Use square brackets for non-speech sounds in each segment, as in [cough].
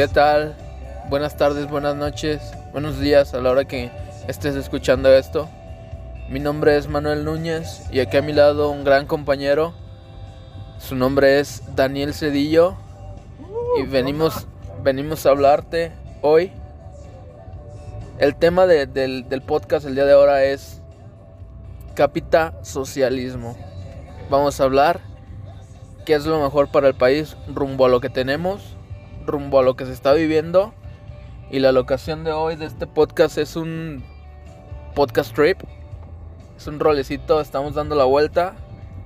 ¿Qué tal? Buenas tardes, buenas noches, buenos días a la hora que estés escuchando esto. Mi nombre es Manuel Núñez y aquí a mi lado un gran compañero. Su nombre es Daniel Cedillo y venimos, venimos a hablarte hoy. El tema de- del, del podcast el día de ahora es Capita Socialismo. Vamos a hablar qué es lo mejor para el país rumbo a lo que tenemos, rumbo a lo que se está viviendo. Y la locación de hoy de este podcast es un podcast trip. Es un rolecito, estamos dando la vuelta,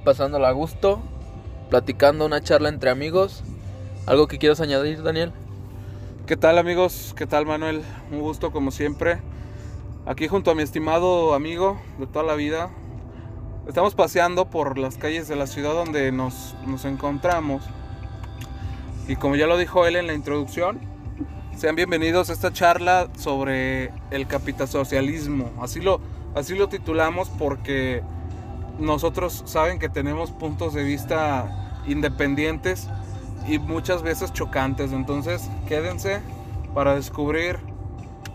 pasándola a gusto, platicando una charla entre amigos. ¿Algo que quieras añadir, Daniel? ¿Qué tal amigos? ¿Qué tal Manuel? Un gusto como siempre. Aquí junto a mi estimado amigo de toda la vida. Estamos paseando por las calles de la ciudad donde nos, nos encontramos. Y como ya lo dijo él en la introducción, sean bienvenidos a esta charla sobre el capitasocialismo. Así lo, así lo titulamos porque nosotros saben que tenemos puntos de vista independientes y muchas veces chocantes. Entonces, quédense para descubrir,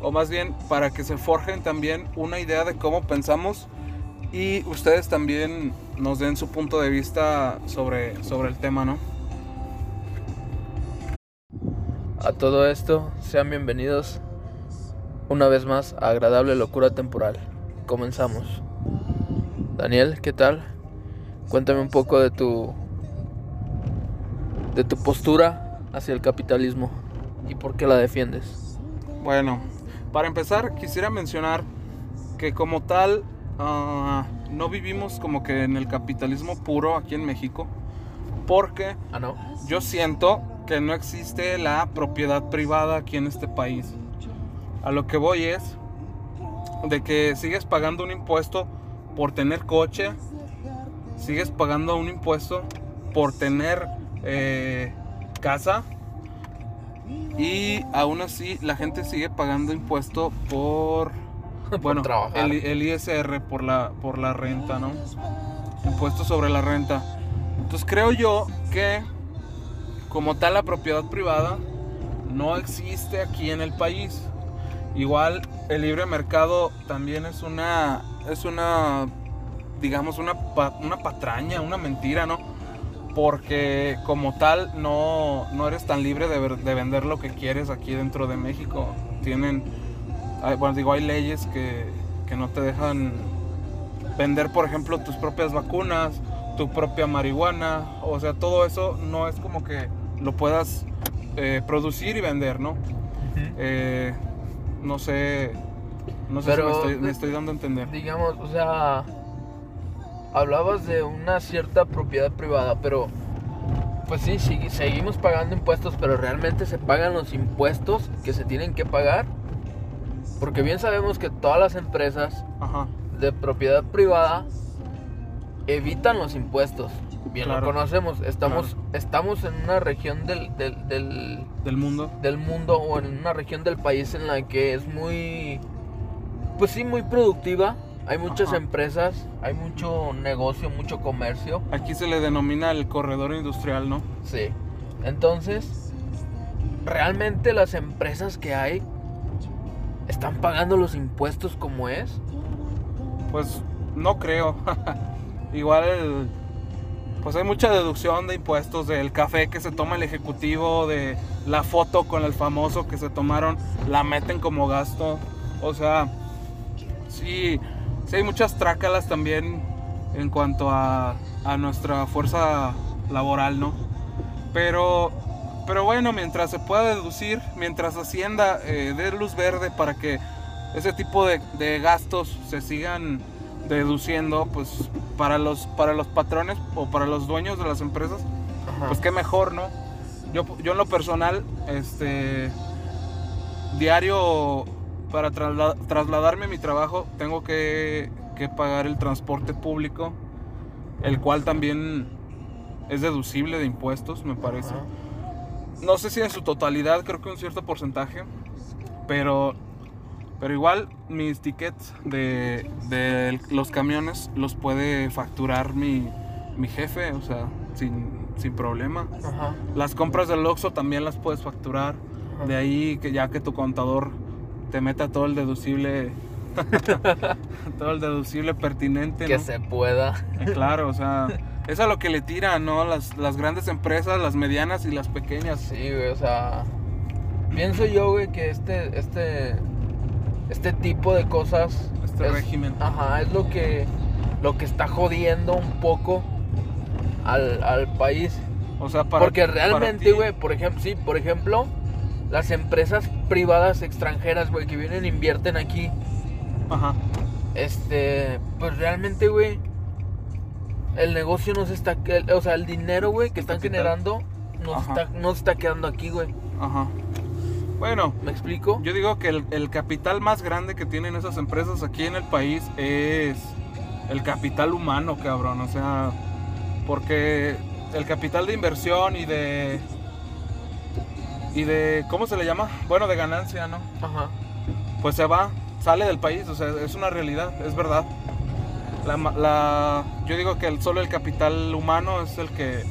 o más bien para que se forjen también una idea de cómo pensamos y ustedes también nos den su punto de vista sobre, sobre el tema, ¿no? A todo esto, sean bienvenidos una vez más a Agradable Locura Temporal. Comenzamos. Daniel, ¿qué tal? Cuéntame un poco de tu de tu postura hacia el capitalismo y por qué la defiendes. Bueno, para empezar quisiera mencionar que como tal ah, no vivimos como que en el capitalismo puro aquí en México, porque Ah, no. yo siento que no existe la propiedad privada aquí en este país. A lo que voy es de que sigues pagando un impuesto por tener coche, sigues pagando un impuesto por tener eh, casa y aún así la gente sigue pagando impuesto por [laughs] bueno el, el ISR por la por la renta, ¿no? Impuesto sobre la renta. Entonces creo yo que como tal la propiedad privada no existe aquí en el país. Igual el libre mercado también es una es una digamos una una patraña, una mentira, ¿no? Porque como tal no, no eres tan libre de, vender lo que quieres aquí dentro de México. Tienen, bueno, digo, hay leyes que, que no te dejan vender, por ejemplo, tus propias vacunas, tu propia marihuana. O sea, todo eso no es como que lo puedas eh, producir y vender, ¿no? Eh, no sé, no sé Pero- si me estoy, me estoy dando a entender. Digamos, o sea, hablabas de una cierta propiedad privada, pero pues sí, sí, seguimos pagando impuestos, pero realmente se pagan los impuestos que se tienen que pagar. Porque bien sabemos que todas las empresas Ajá. de propiedad privada evitan los impuestos. Bien Claro. lo conocemos. Estamos, Claro. estamos en una región del, del, del, Del mundo. del mundo o en una región del país en la que es muy, pues sí, muy productiva. Hay muchas Ajá. empresas, hay mucho negocio, mucho comercio. Aquí se le denomina el corredor industrial, ¿no? Sí. Entonces, realmente las empresas que hay están pagando los impuestos como es. Pues no creo. [laughs] Igual, pues hay mucha deducción de impuestos del café que se toma el ejecutivo, de la foto con el famoso que se tomaron, la meten como gasto. O sea, sí, sí hay muchas trácalas también en cuanto a, a nuestra fuerza laboral, ¿no? Pero, pero bueno, mientras se pueda deducir, mientras Hacienda eh, dé luz verde para que ese tipo de, de gastos se sigan deduciendo, pues para los, para los patrones o para los dueños de las empresas, Ajá. pues qué mejor, ¿no? Yo, yo en lo personal, este, diario para trasla- trasladarme a mi trabajo tengo que, que pagar el transporte público, el cual también es deducible de impuestos, me parece. Ajá. No sé si en su totalidad, creo que un cierto porcentaje, pero, pero igual mis tickets de, de los camiones los puede facturar mi, mi jefe, o sea, sin, sin problema. Ajá. Las compras del Oxxo también las puedes facturar. Ajá. De ahí que ya que tu contador te meta todo el deducible, [laughs] todo el deducible pertinente. Que ¿no? se pueda. Eh, Claro, o sea, es a lo que le tiran, ¿no? Las, las grandes empresas, las medianas y las pequeñas. Sí, güey, o sea. Pienso yo, güey, que este. Este. Este tipo de cosas. Este es- régimen. Ajá, es lo que. Lo que está jodiendo un poco al, al país. O sea, para Porque realmente, güey, por ejemplo, sí, por ejemplo, las empresas privadas extranjeras, güey, que vienen e invierten aquí, Ajá. este, pues realmente, güey, el negocio no se está, el- o sea, el dinero, güey, que están generando, no se, Ajá. está, no se está quedando aquí, güey. Ajá. Bueno, ¿Me explico? yo digo que el, el capital más grande que tienen esas empresas aquí en el país es el capital humano, cabrón. O sea, porque el capital de inversión y de. y de. ¿Cómo se le llama? Bueno, de ganancia, ¿no? Ajá. Pues se va, sale del país, o sea, es una realidad, es verdad. La, la- yo digo que el, solo el capital humano es el que,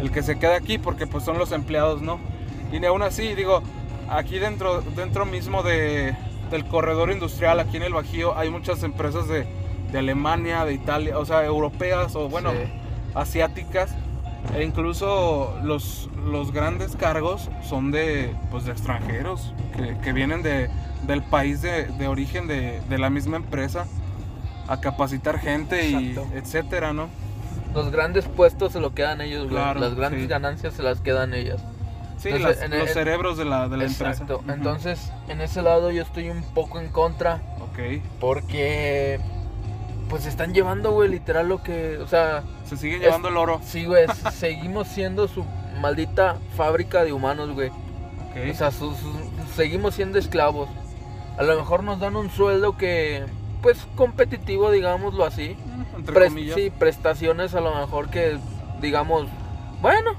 el que se queda aquí porque pues son los empleados, ¿no? Y ni aún así, digo, aquí dentro, dentro mismo de, del corredor industrial, aquí en el Bajío, hay muchas empresas de, de Alemania, de Italia, o sea, europeas o bueno, Sí. asiáticas. E incluso los, los grandes cargos son de, pues, de extranjeros que, que vienen de, del país de, de origen de, de la misma empresa a capacitar gente y Exacto. etcétera, ¿no? Los grandes puestos se lo quedan ellos. Claro, las grandes sí. ganancias se las quedan ellas. Sí, Entonces, las- en los el- cerebros de la, de la Exacto. empresa. Entonces, en ese lado yo estoy un poco en contra. Ok. Porque pues están llevando, güey, literal lo que, o sea, Se sigue Es- llevando el oro. sí, güey, [laughs] seguimos siendo su maldita fábrica de humanos, güey. Ok. O sea, su- su- seguimos siendo esclavos. A lo mejor nos dan un sueldo que, pues, competitivo, digámoslo así. Entre Pres- comillas. sí, prestaciones a lo mejor que, digamos, bueno,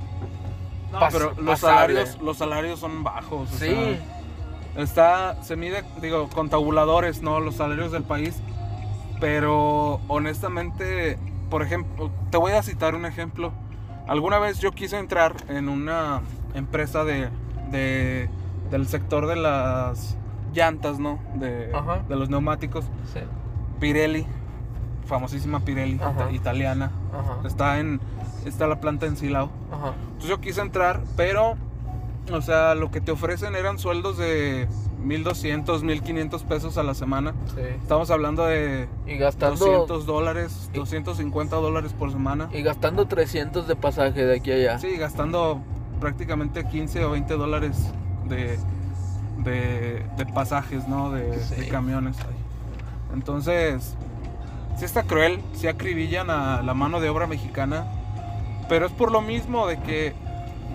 No, pas- pero los pasable. salarios, los salarios son bajos. o sí, sea, está, se mide, digo, con tabuladores, ¿no? Los salarios del país. Pero honestamente, por ejemplo, te voy a citar un ejemplo. Alguna vez yo quise entrar en una empresa de, de- del sector de las llantas, ¿no? De, de los neumáticos. sí, Pirelli, famosísima Pirelli, Ajá. italiana. ajá, Está en está la planta en Silao. ajá, Entonces yo quise entrar, pero, o sea, lo que te ofrecen eran sueldos de 1200, 1500 pesos a la semana. sí. Estamos hablando de Y gastando, 200 dólares, y- 250 dólares por semana. y gastando 300 de pasaje de aquí a allá. Sí, gastando prácticamente 15 o 20 dólares de, de, de pasajes, ¿no? De, camiones. Entonces, sí está cruel, sí acribillan a la mano de obra mexicana, pero es por lo mismo de que,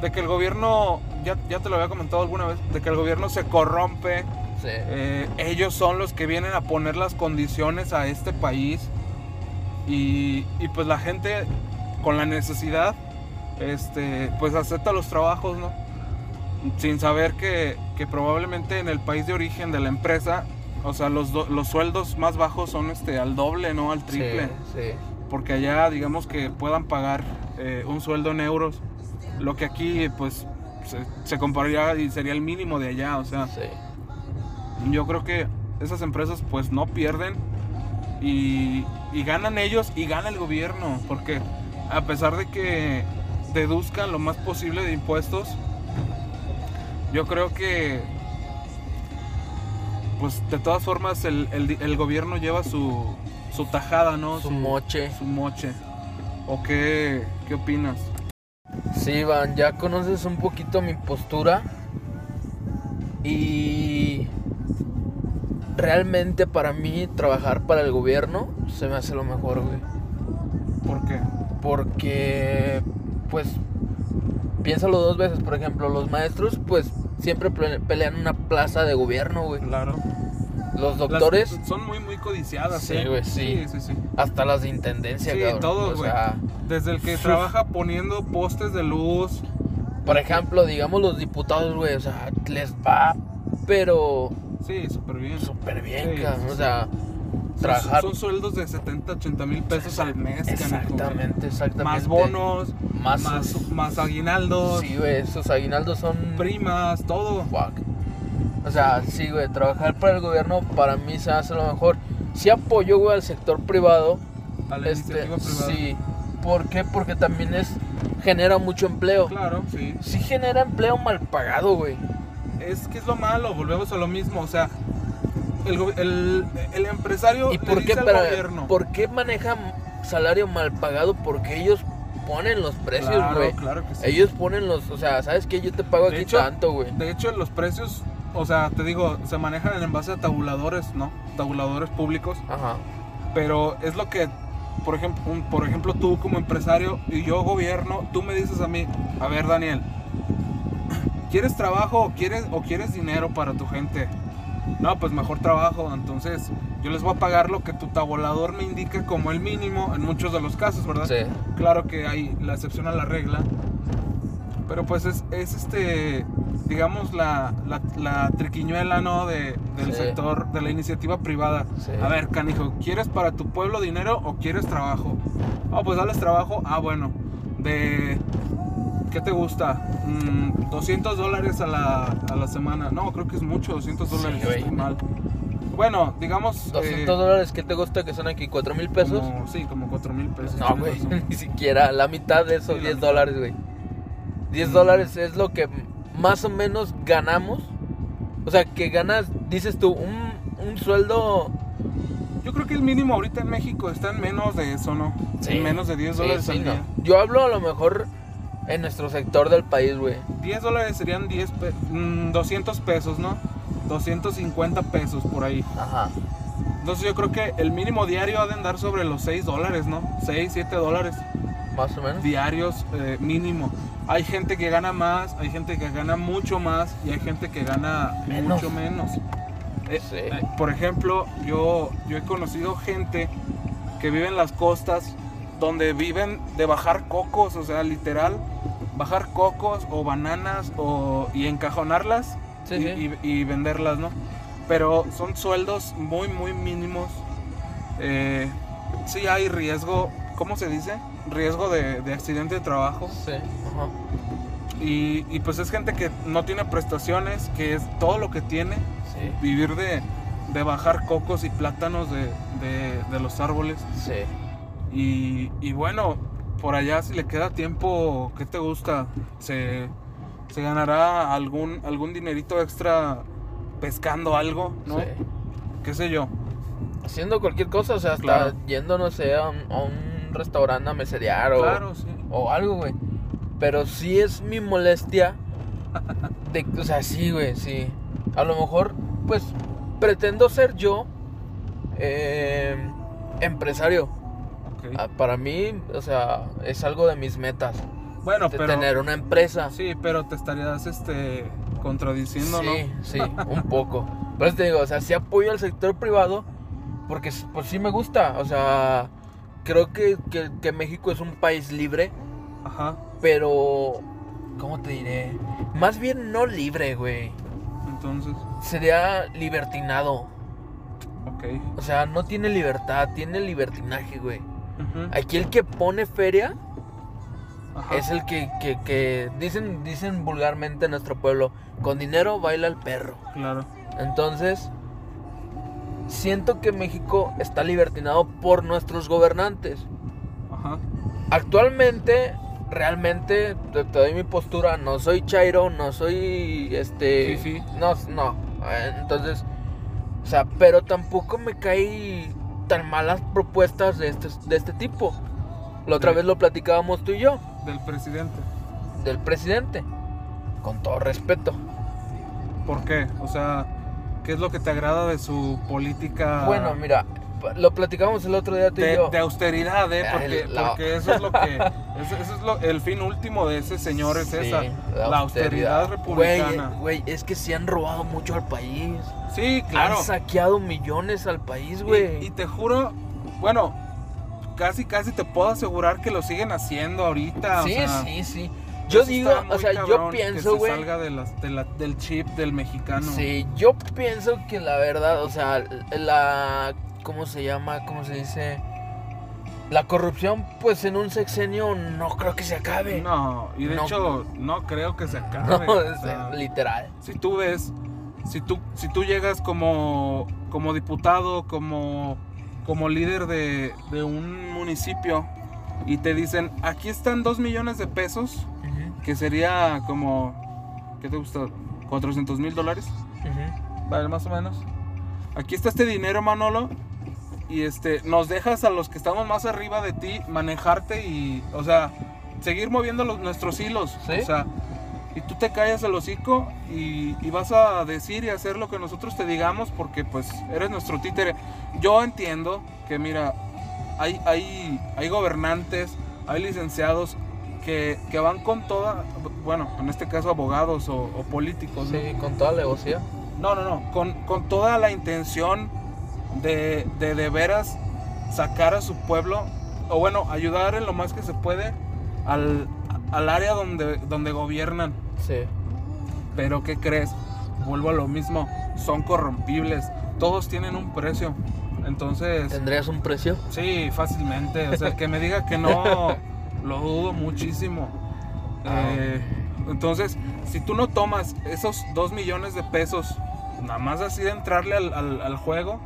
de que el gobierno, ya, ya te lo había comentado alguna vez, de que el gobierno se corrompe, Sí. eh, ellos son los que vienen a poner las condiciones a este país y, y pues la gente con la necesidad este pues acepta los trabajos no sin saber que, que probablemente en el país de origen de la empresa o sea los, do- los sueldos más bajos son este al doble no al triple Sí, sí. porque allá digamos que puedan pagar eh, un sueldo en euros lo que aquí pues se, se compararía y sería el mínimo de allá o sea sí. yo creo que esas empresas pues no pierden y, y ganan ellos y gana el gobierno, porque a pesar de que deduzcan lo más posible de impuestos, yo creo que pues de todas formas el, el- el gobierno lleva su, su tajada, ¿no? Su moche. Su moche. ¿O qué, qué opinas? Sí, Iván, ya conoces un poquito mi postura. Y realmente para mí trabajar para el gobierno se me hace lo mejor, güey. ¿Por qué? Porque, pues, piénsalo dos veces. Por ejemplo, los maestros, pues, siempre pelean una plaza de gobierno, güey. Claro. Los doctores, Las- son muy, muy codiciadas, Sí, ¿eh? güey, sí. Sí, sí, sí. hasta las de intendencia, Sí, cabrón. todos, güey. sea, Desde el que Uf. trabaja poniendo postes de luz. por ejemplo, digamos los diputados, güey, o sea, les va, pero Sí, súper bien. súper bien, cabrón. O sea, trabajar. Son, sueldos de 70, 80 mil pesos al mes. Exactamente, exactamente. Más bonos, Más, más, más aguinaldos, Sí, güey, esos aguinaldos son. primas, todo. Fuck. O sea, sí, güey, trabajar para el gobierno para mí se hace lo mejor. Sí apoyo, güey, al sector privado. A la Este, iniciativa privada. sí. ¿Por qué? Porque también es genera mucho empleo. Claro, sí. Sí genera empleo mal pagado, güey. Es que es lo malo, volvemos a lo mismo. O sea, el, el, el empresario ¿Y le por qué, dice al pero, gobierno. por qué manejan salario mal pagado? Porque ellos ponen los precios, Claro, güey. claro que sí. Ellos ponen los, o sea, ¿sabes qué? Yo te pago De aquí hecho- tanto, güey. De hecho, los precios, o sea, te digo, se manejan en base a tabuladores, ¿no? Tabuladores públicos. Ajá. Pero es lo que, por ejemplo, un- por ejemplo, tú como empresario y yo gobierno, tú me dices a mí, a ver, Daniel, ¿quieres trabajo o quieres, o quieres dinero para tu gente? No, pues mejor trabajo. Entonces, yo les voy a pagar lo que tu tabulador me indique como el mínimo en muchos de los casos, ¿verdad? Sí. Claro que hay la excepción a la regla. Pero pues es, es este, digamos, la, la, la triquiñuela, ¿no? De, del Sí. sector, de la iniciativa privada. Sí. A ver, canijo, ¿quieres para tu pueblo dinero o quieres trabajo? Ah, pues dales trabajo. Ah, bueno. De... ¿Qué te gusta? Mm, 200 dólares a la, a la semana. No, creo que es mucho, 200 Sí, dólares. estoy mal. Bueno, digamos... 200 eh, dólares, ¿qué te gusta que son aquí? ¿4 mil pesos? como- sí, como 4 mil pesos. No, güey, [laughs] ni siquiera la mitad de eso, Sí, la 10 mitad. dólares, güey. 10 Mm. dólares es lo que más o menos ganamos. O sea, que ganas, dices tú, un, un sueldo... Yo creo que el mínimo ahorita en México está en menos de eso, ¿no? Sí. En menos de 10 Sí, dólares sí, al no. día. Yo hablo a lo mejor en nuestro sector del país, güey. 10 dólares serían 10 pe- mm, 200 pesos, ¿no? 250 pesos por ahí. Ajá. Entonces yo creo que el mínimo diario ha de andar sobre los 6 dólares, ¿no? 6, 7 dólares Más o menos. diarios eh, mínimo. Hay gente que gana más, hay gente que gana mucho más y hay gente que gana Menos. mucho menos. Eh, Sí. eh, por ejemplo, yo, yo he conocido gente que vive en las costas donde viven de bajar cocos, o sea, literal, bajar cocos o bananas o, y encajonarlas Sí, y, sí. y- y venderlas, ¿no? Pero son sueldos muy, muy mínimos. Eh, sí hay riesgo, ¿cómo se dice? Riesgo de, de accidente de trabajo. Sí. Ajá. Y, y pues es gente que no tiene prestaciones, que es todo lo que tiene, Sí. vivir de, de bajar cocos y plátanos de, de- de los árboles. Sí. Y, y bueno, por allá si le queda tiempo, ¿qué te gusta? Se, se ganará algún, algún dinerito extra pescando algo, ¿no? Sí. ¿Qué sé yo? Haciendo cualquier cosa, o sea, hasta Claro. yendo, no sé, a un, a un restaurante a meserear o, Claro, sí. o algo, güey. Pero sí es mi molestia. [laughs] De, o sea, sí, güey, sí. A lo mejor, pues, pretendo ser yo eh, empresario. Ah, Para mí, o sea, es algo de mis metas. Bueno, de pero... tener una empresa. Sí, pero te estarías este, contradiciendo, ¿no? Sí, sí, [laughs] un poco. Por eso te digo, o sea, sí apoyo al sector privado porque pues sí me gusta. O sea, creo que, que, que México es un país libre, Ajá. pero, ¿cómo te diré? Más bien no libre, güey. Entonces, Sería libertinado. ok. O sea, no tiene libertad, tiene libertinaje, güey. Aquí el que pone feria Ajá. es el que, que, que dicen, dicen vulgarmente en nuestro pueblo, con dinero baila el perro. Claro. Entonces, siento que México está libertinado por nuestros gobernantes. Ajá. Actualmente, realmente, te, te doy mi postura, no soy Chairo, no soy este... Fifi. No, no. eh, Entonces, o sea, pero tampoco me cae tan malas propuestas de este, de este tipo. La otra vez lo platicábamos tú y yo, Del presidente. del presidente. Con todo respeto. ¿Por qué? O sea, ¿qué es lo que te agrada de su política? Bueno, mira, lo platicábamos el otro día tú y de, yo. de austeridad, ¿eh? Porque, la- porque eso es lo que. [laughs] Eso, eso es lo, el fin último de ese señor, es Sí, esa. La, austeridad, republicana. Güey, güey, es que se han robado mucho al país. sí, claro. Han saqueado millones al país, güey. y te juro, bueno, casi casi te puedo asegurar que lo siguen haciendo ahorita. Sí, o sea, sí, sí. Yo digo, o sea, yo pienso, güey. salga de las- de la- del chip del mexicano. Sí, yo pienso que la verdad, o sea, la. ¿Cómo se llama? ¿Cómo se dice? La corrupción, pues en un sexenio no creo que se acabe. No, y de No. hecho, no creo que se acabe. No, o sea, literal. si tú ves si tú, si tú llegas como, como diputado, como, como líder de, de un municipio y te dicen, aquí están dos millones de pesos, que sería como, ¿qué te gusta? 400 mil dólares, vale, más o menos. Aquí está este dinero, Manolo, y este, nos dejas a los que estamos más arriba de ti manejarte y, o sea, seguir moviendo los, nuestros hilos. Sí. O sea, y tú te callas el hocico y, y vas a decir y hacer lo que nosotros te digamos porque pues eres nuestro títere. Yo entiendo que mira, hay, hay, hay gobernantes, hay licenciados que, que van con toda, bueno, en este caso abogados o, o políticos, ¿no? Sí, con toda negocia. No, no, no, con, con toda la intención de, de de veras sacar a su pueblo, o bueno, ayudar en lo más que se puede al, al área donde, donde gobiernan. Sí. Pero ¿qué crees? Vuelvo a lo mismo, son corrompibles, todos tienen un precio. Entonces, ¿Tendrías un precio? sí, fácilmente. O sea, el que me diga que no, [laughs] lo dudo muchísimo. Ah. Eh, entonces, si tú no tomas esos dos millones de pesos, nada más así de entrarle al, al- al juego.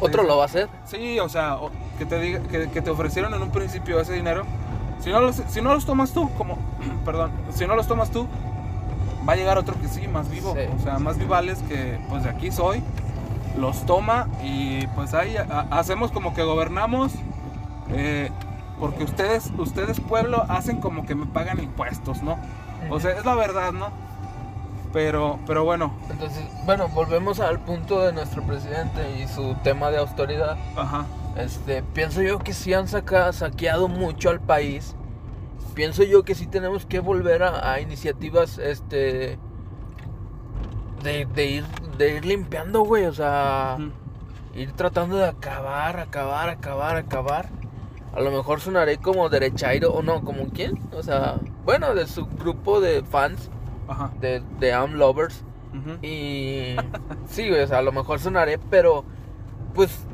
Otro lo va a hacer. Sí, o sea, o- que te, diga, que, que te ofrecieron en un principio ese dinero. Si no, los, si no los tomas tú, como, [clears throat] perdón, si no los tomas tú, va a llegar otro que sí, más vivo. Sí. O sea, más vivales que, pues de aquí soy. Los toma y pues ahí a- hacemos como que gobernamos. eh, porque ustedes, ustedes pueblo, hacen como que me pagan impuestos, ¿no? O sea, es la verdad, ¿no? Pero, pero bueno, Entonces, bueno, volvemos al punto de nuestro presidente y su tema de autoridad. ajá. Este, pienso yo que sí han saca- saqueado mucho al país. Pienso yo que sí tenemos que volver a, a iniciativas, este, de, de ir, de ir limpiando, güey. O sea, Ujú. ir tratando de acabar, acabar, acabar, acabar. A lo mejor sonaré como derechairo o no, como quién. O sea, bueno, de su grupo de fans Ajá. de, de Am Lovers. ujú. Y sí, o sea, a lo mejor sonaré, pero pues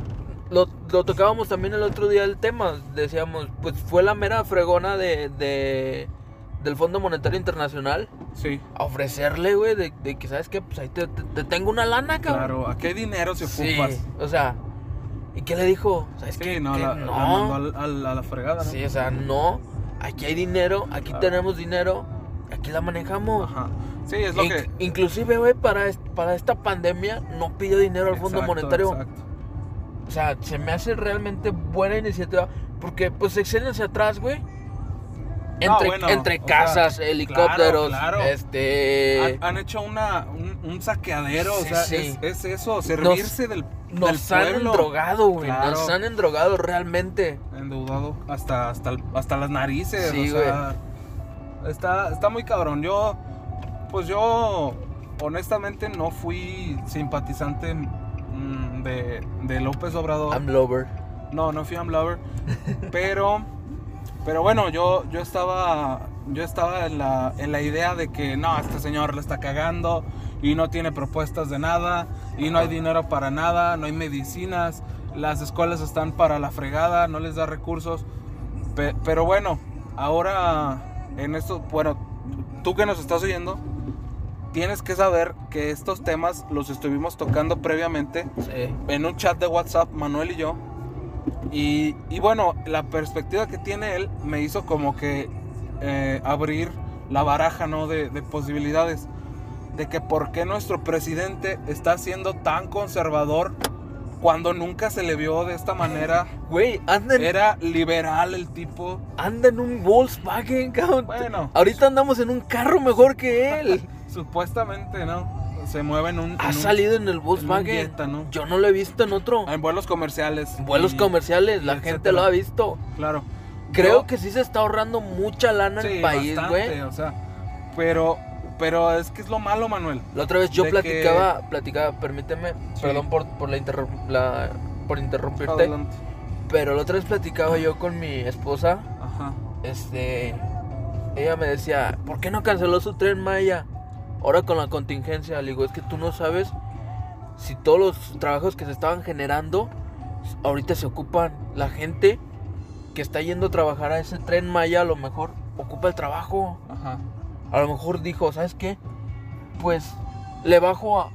lo, lo tocábamos también el otro día el tema. Decíamos, pues fue la mera fregona de, de- del Fondo Monetario Internacional Sí. a ofrecerle, güey, de, de que, ¿sabes qué? Pues ahí te, te- te tengo una lana, cabrón. Claro, ¿a qué dinero se Sí, ocupas? o sea, ¿y qué le dijo? ¿Sabes Sí, qué? no, la, la mandó al- a la fregada, ¿no? Sí, o sea, no, aquí hay dinero, aquí Claro. tenemos dinero, aquí la manejamos. Ajá. Sí, es lo que. Inclusive, güey, para, para esta pandemia no pidió dinero al Fondo Exacto, Monetario. exacto. O sea, se me hace realmente buena iniciativa. Porque, pues, sexenios hacia atrás, güey. No, Entre, bueno, entre o casas, sea, helicópteros, claro, claro. este... Han, han hecho una, un, un saqueadero, Sí, o sea, sí. es, es eso, servirse del, del Nos han endrogado, güey. Claro. Nos han endrogado realmente. Endeudado hasta, hasta, hasta las narices, Sí, o sea, está, está muy cabrón. Yo, pues yo, honestamente, no fui simpatizante mm, de, de López Obrador. I'm lover. No, no fui Lover. [laughs] pero, pero bueno, yo, yo estaba, yo estaba en la, en la idea de que no, este señor le está cagando y no tiene propuestas de nada y no hay dinero para nada, no hay medicinas, las escuelas están para la fregada, no les da recursos. Pe- pero bueno, ahora en esto, bueno, tú que nos estás oyendo, tienes que saber que estos temas los estuvimos tocando previamente Sí. en un chat de WhatsApp, Manuel y yo. Y, y bueno, la perspectiva que tiene él me hizo como que eh, abrir la baraja ¿no? de, de posibilidades. De que por qué nuestro presidente está siendo tan conservador cuando nunca se le vio de esta manera. Güey, anda en, Era liberal el tipo. anda en un Volkswagen, cabrón. Bueno, Ahorita andamos en un carro mejor que él. [laughs] supuestamente, ¿no? Se mueve en un... Ha en un- salido en el Volkswagen. ¿no? Yo no lo he visto en otro. En vuelos comerciales. Vuelos y- comerciales, la gente lo ha visto. Claro. Creo Yo- que sí se está ahorrando mucha lana en el país, güey. O sea, pero, pero es que es lo malo, Manuel. La otra vez yo platicaba, platicaba, permíteme, Sí. perdón por, por la, la- por interrumpirte, Adelante. pero la otra vez platicaba yo con mi esposa, Ajá. este, ella me decía, ¿por qué no canceló su tren Maya? Ahora con la contingencia, le digo, es que tú no sabes si todos los trabajos que se estaban generando, ahorita se ocupan, la gente que está yendo a trabajar a ese tren Maya a lo mejor ocupa el trabajo. Ajá. A lo mejor dijo, ¿sabes qué? Pues le bajo a,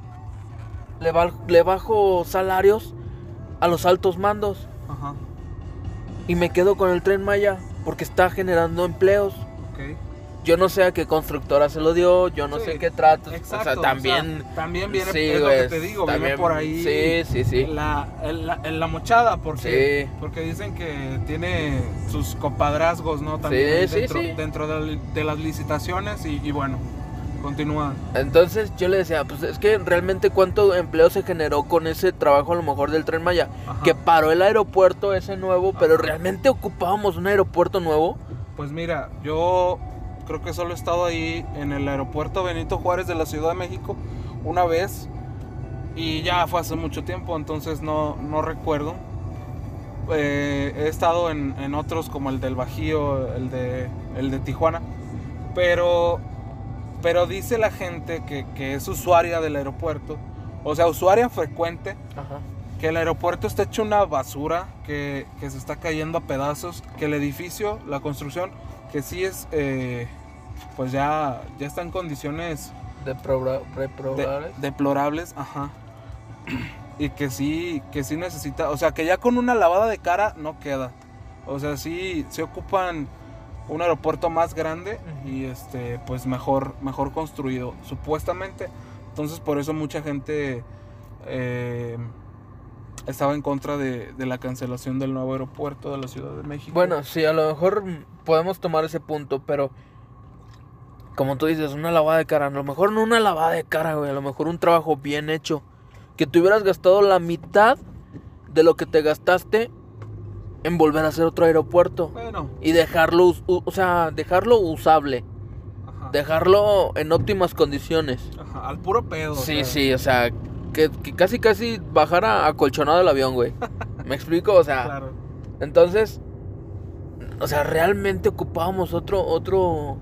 le, bajo salarios a los altos mandos Ajá. y me quedo con el tren Maya porque está generando empleos. Ok. Yo no sé a qué constructora se lo dio, yo no Sí, sé qué tratos. Exacto. o sea, también. también viene, sí, es lo que te digo, viene también- por ahí. Sí, sí, sí. La, la, mochada, porque, Sí. porque dicen que tiene sus compadrazgos, ¿no? También Sí, sí, dentro, dentro de, la- de las licitaciones y, y bueno, continúa. Entonces yo le decía, pues es que realmente cuánto empleo se generó con ese trabajo a lo mejor del tren Maya. Ajá. Que paró el aeropuerto ese nuevo, pero realmente ocupábamos un aeropuerto nuevo. Pues mira, yo creo que solo he estado ahí en el aeropuerto Benito Juárez de la Ciudad de México una vez y ya fue hace mucho tiempo, entonces no, no recuerdo. Eh, he estado en, en otros como el del Bajío, el de, el de Tijuana, pero, pero dice la gente que, que es usuaria del aeropuerto, o sea, usuaria frecuente, Ajá. que el aeropuerto está hecho una basura, que, que se está cayendo a pedazos, que el edificio, la construcción, que sí es, eh, pues ya, ya está en condiciones De deplorables, ajá. Y que sí, que sí necesita, o sea, que ya con una lavada de cara no queda. O sea, sí se ocupan un aeropuerto más grande y este, pues mejor, mejor construido, supuestamente. Entonces por eso mucha gente eh, estaba en contra de, de la cancelación del nuevo aeropuerto de la Ciudad de México. Bueno, sí, a lo mejor podemos tomar ese punto, pero como tú dices, una lavada de cara, a lo mejor no una lavada de cara, güey, a lo mejor un trabajo bien hecho, que te hubieras gastado la mitad de lo que te gastaste en volver a hacer otro aeropuerto bueno, y dejarlo, o sea, dejarlo usable, ajá, dejarlo en óptimas condiciones. ajá, al puro pedo. o Sí, sea, sí, o sea, que, que casi casi bajara acolchonado el avión, güey. [laughs] ¿Me explico? O sea, Claro. entonces, o sea, realmente ocupábamos otro, otro.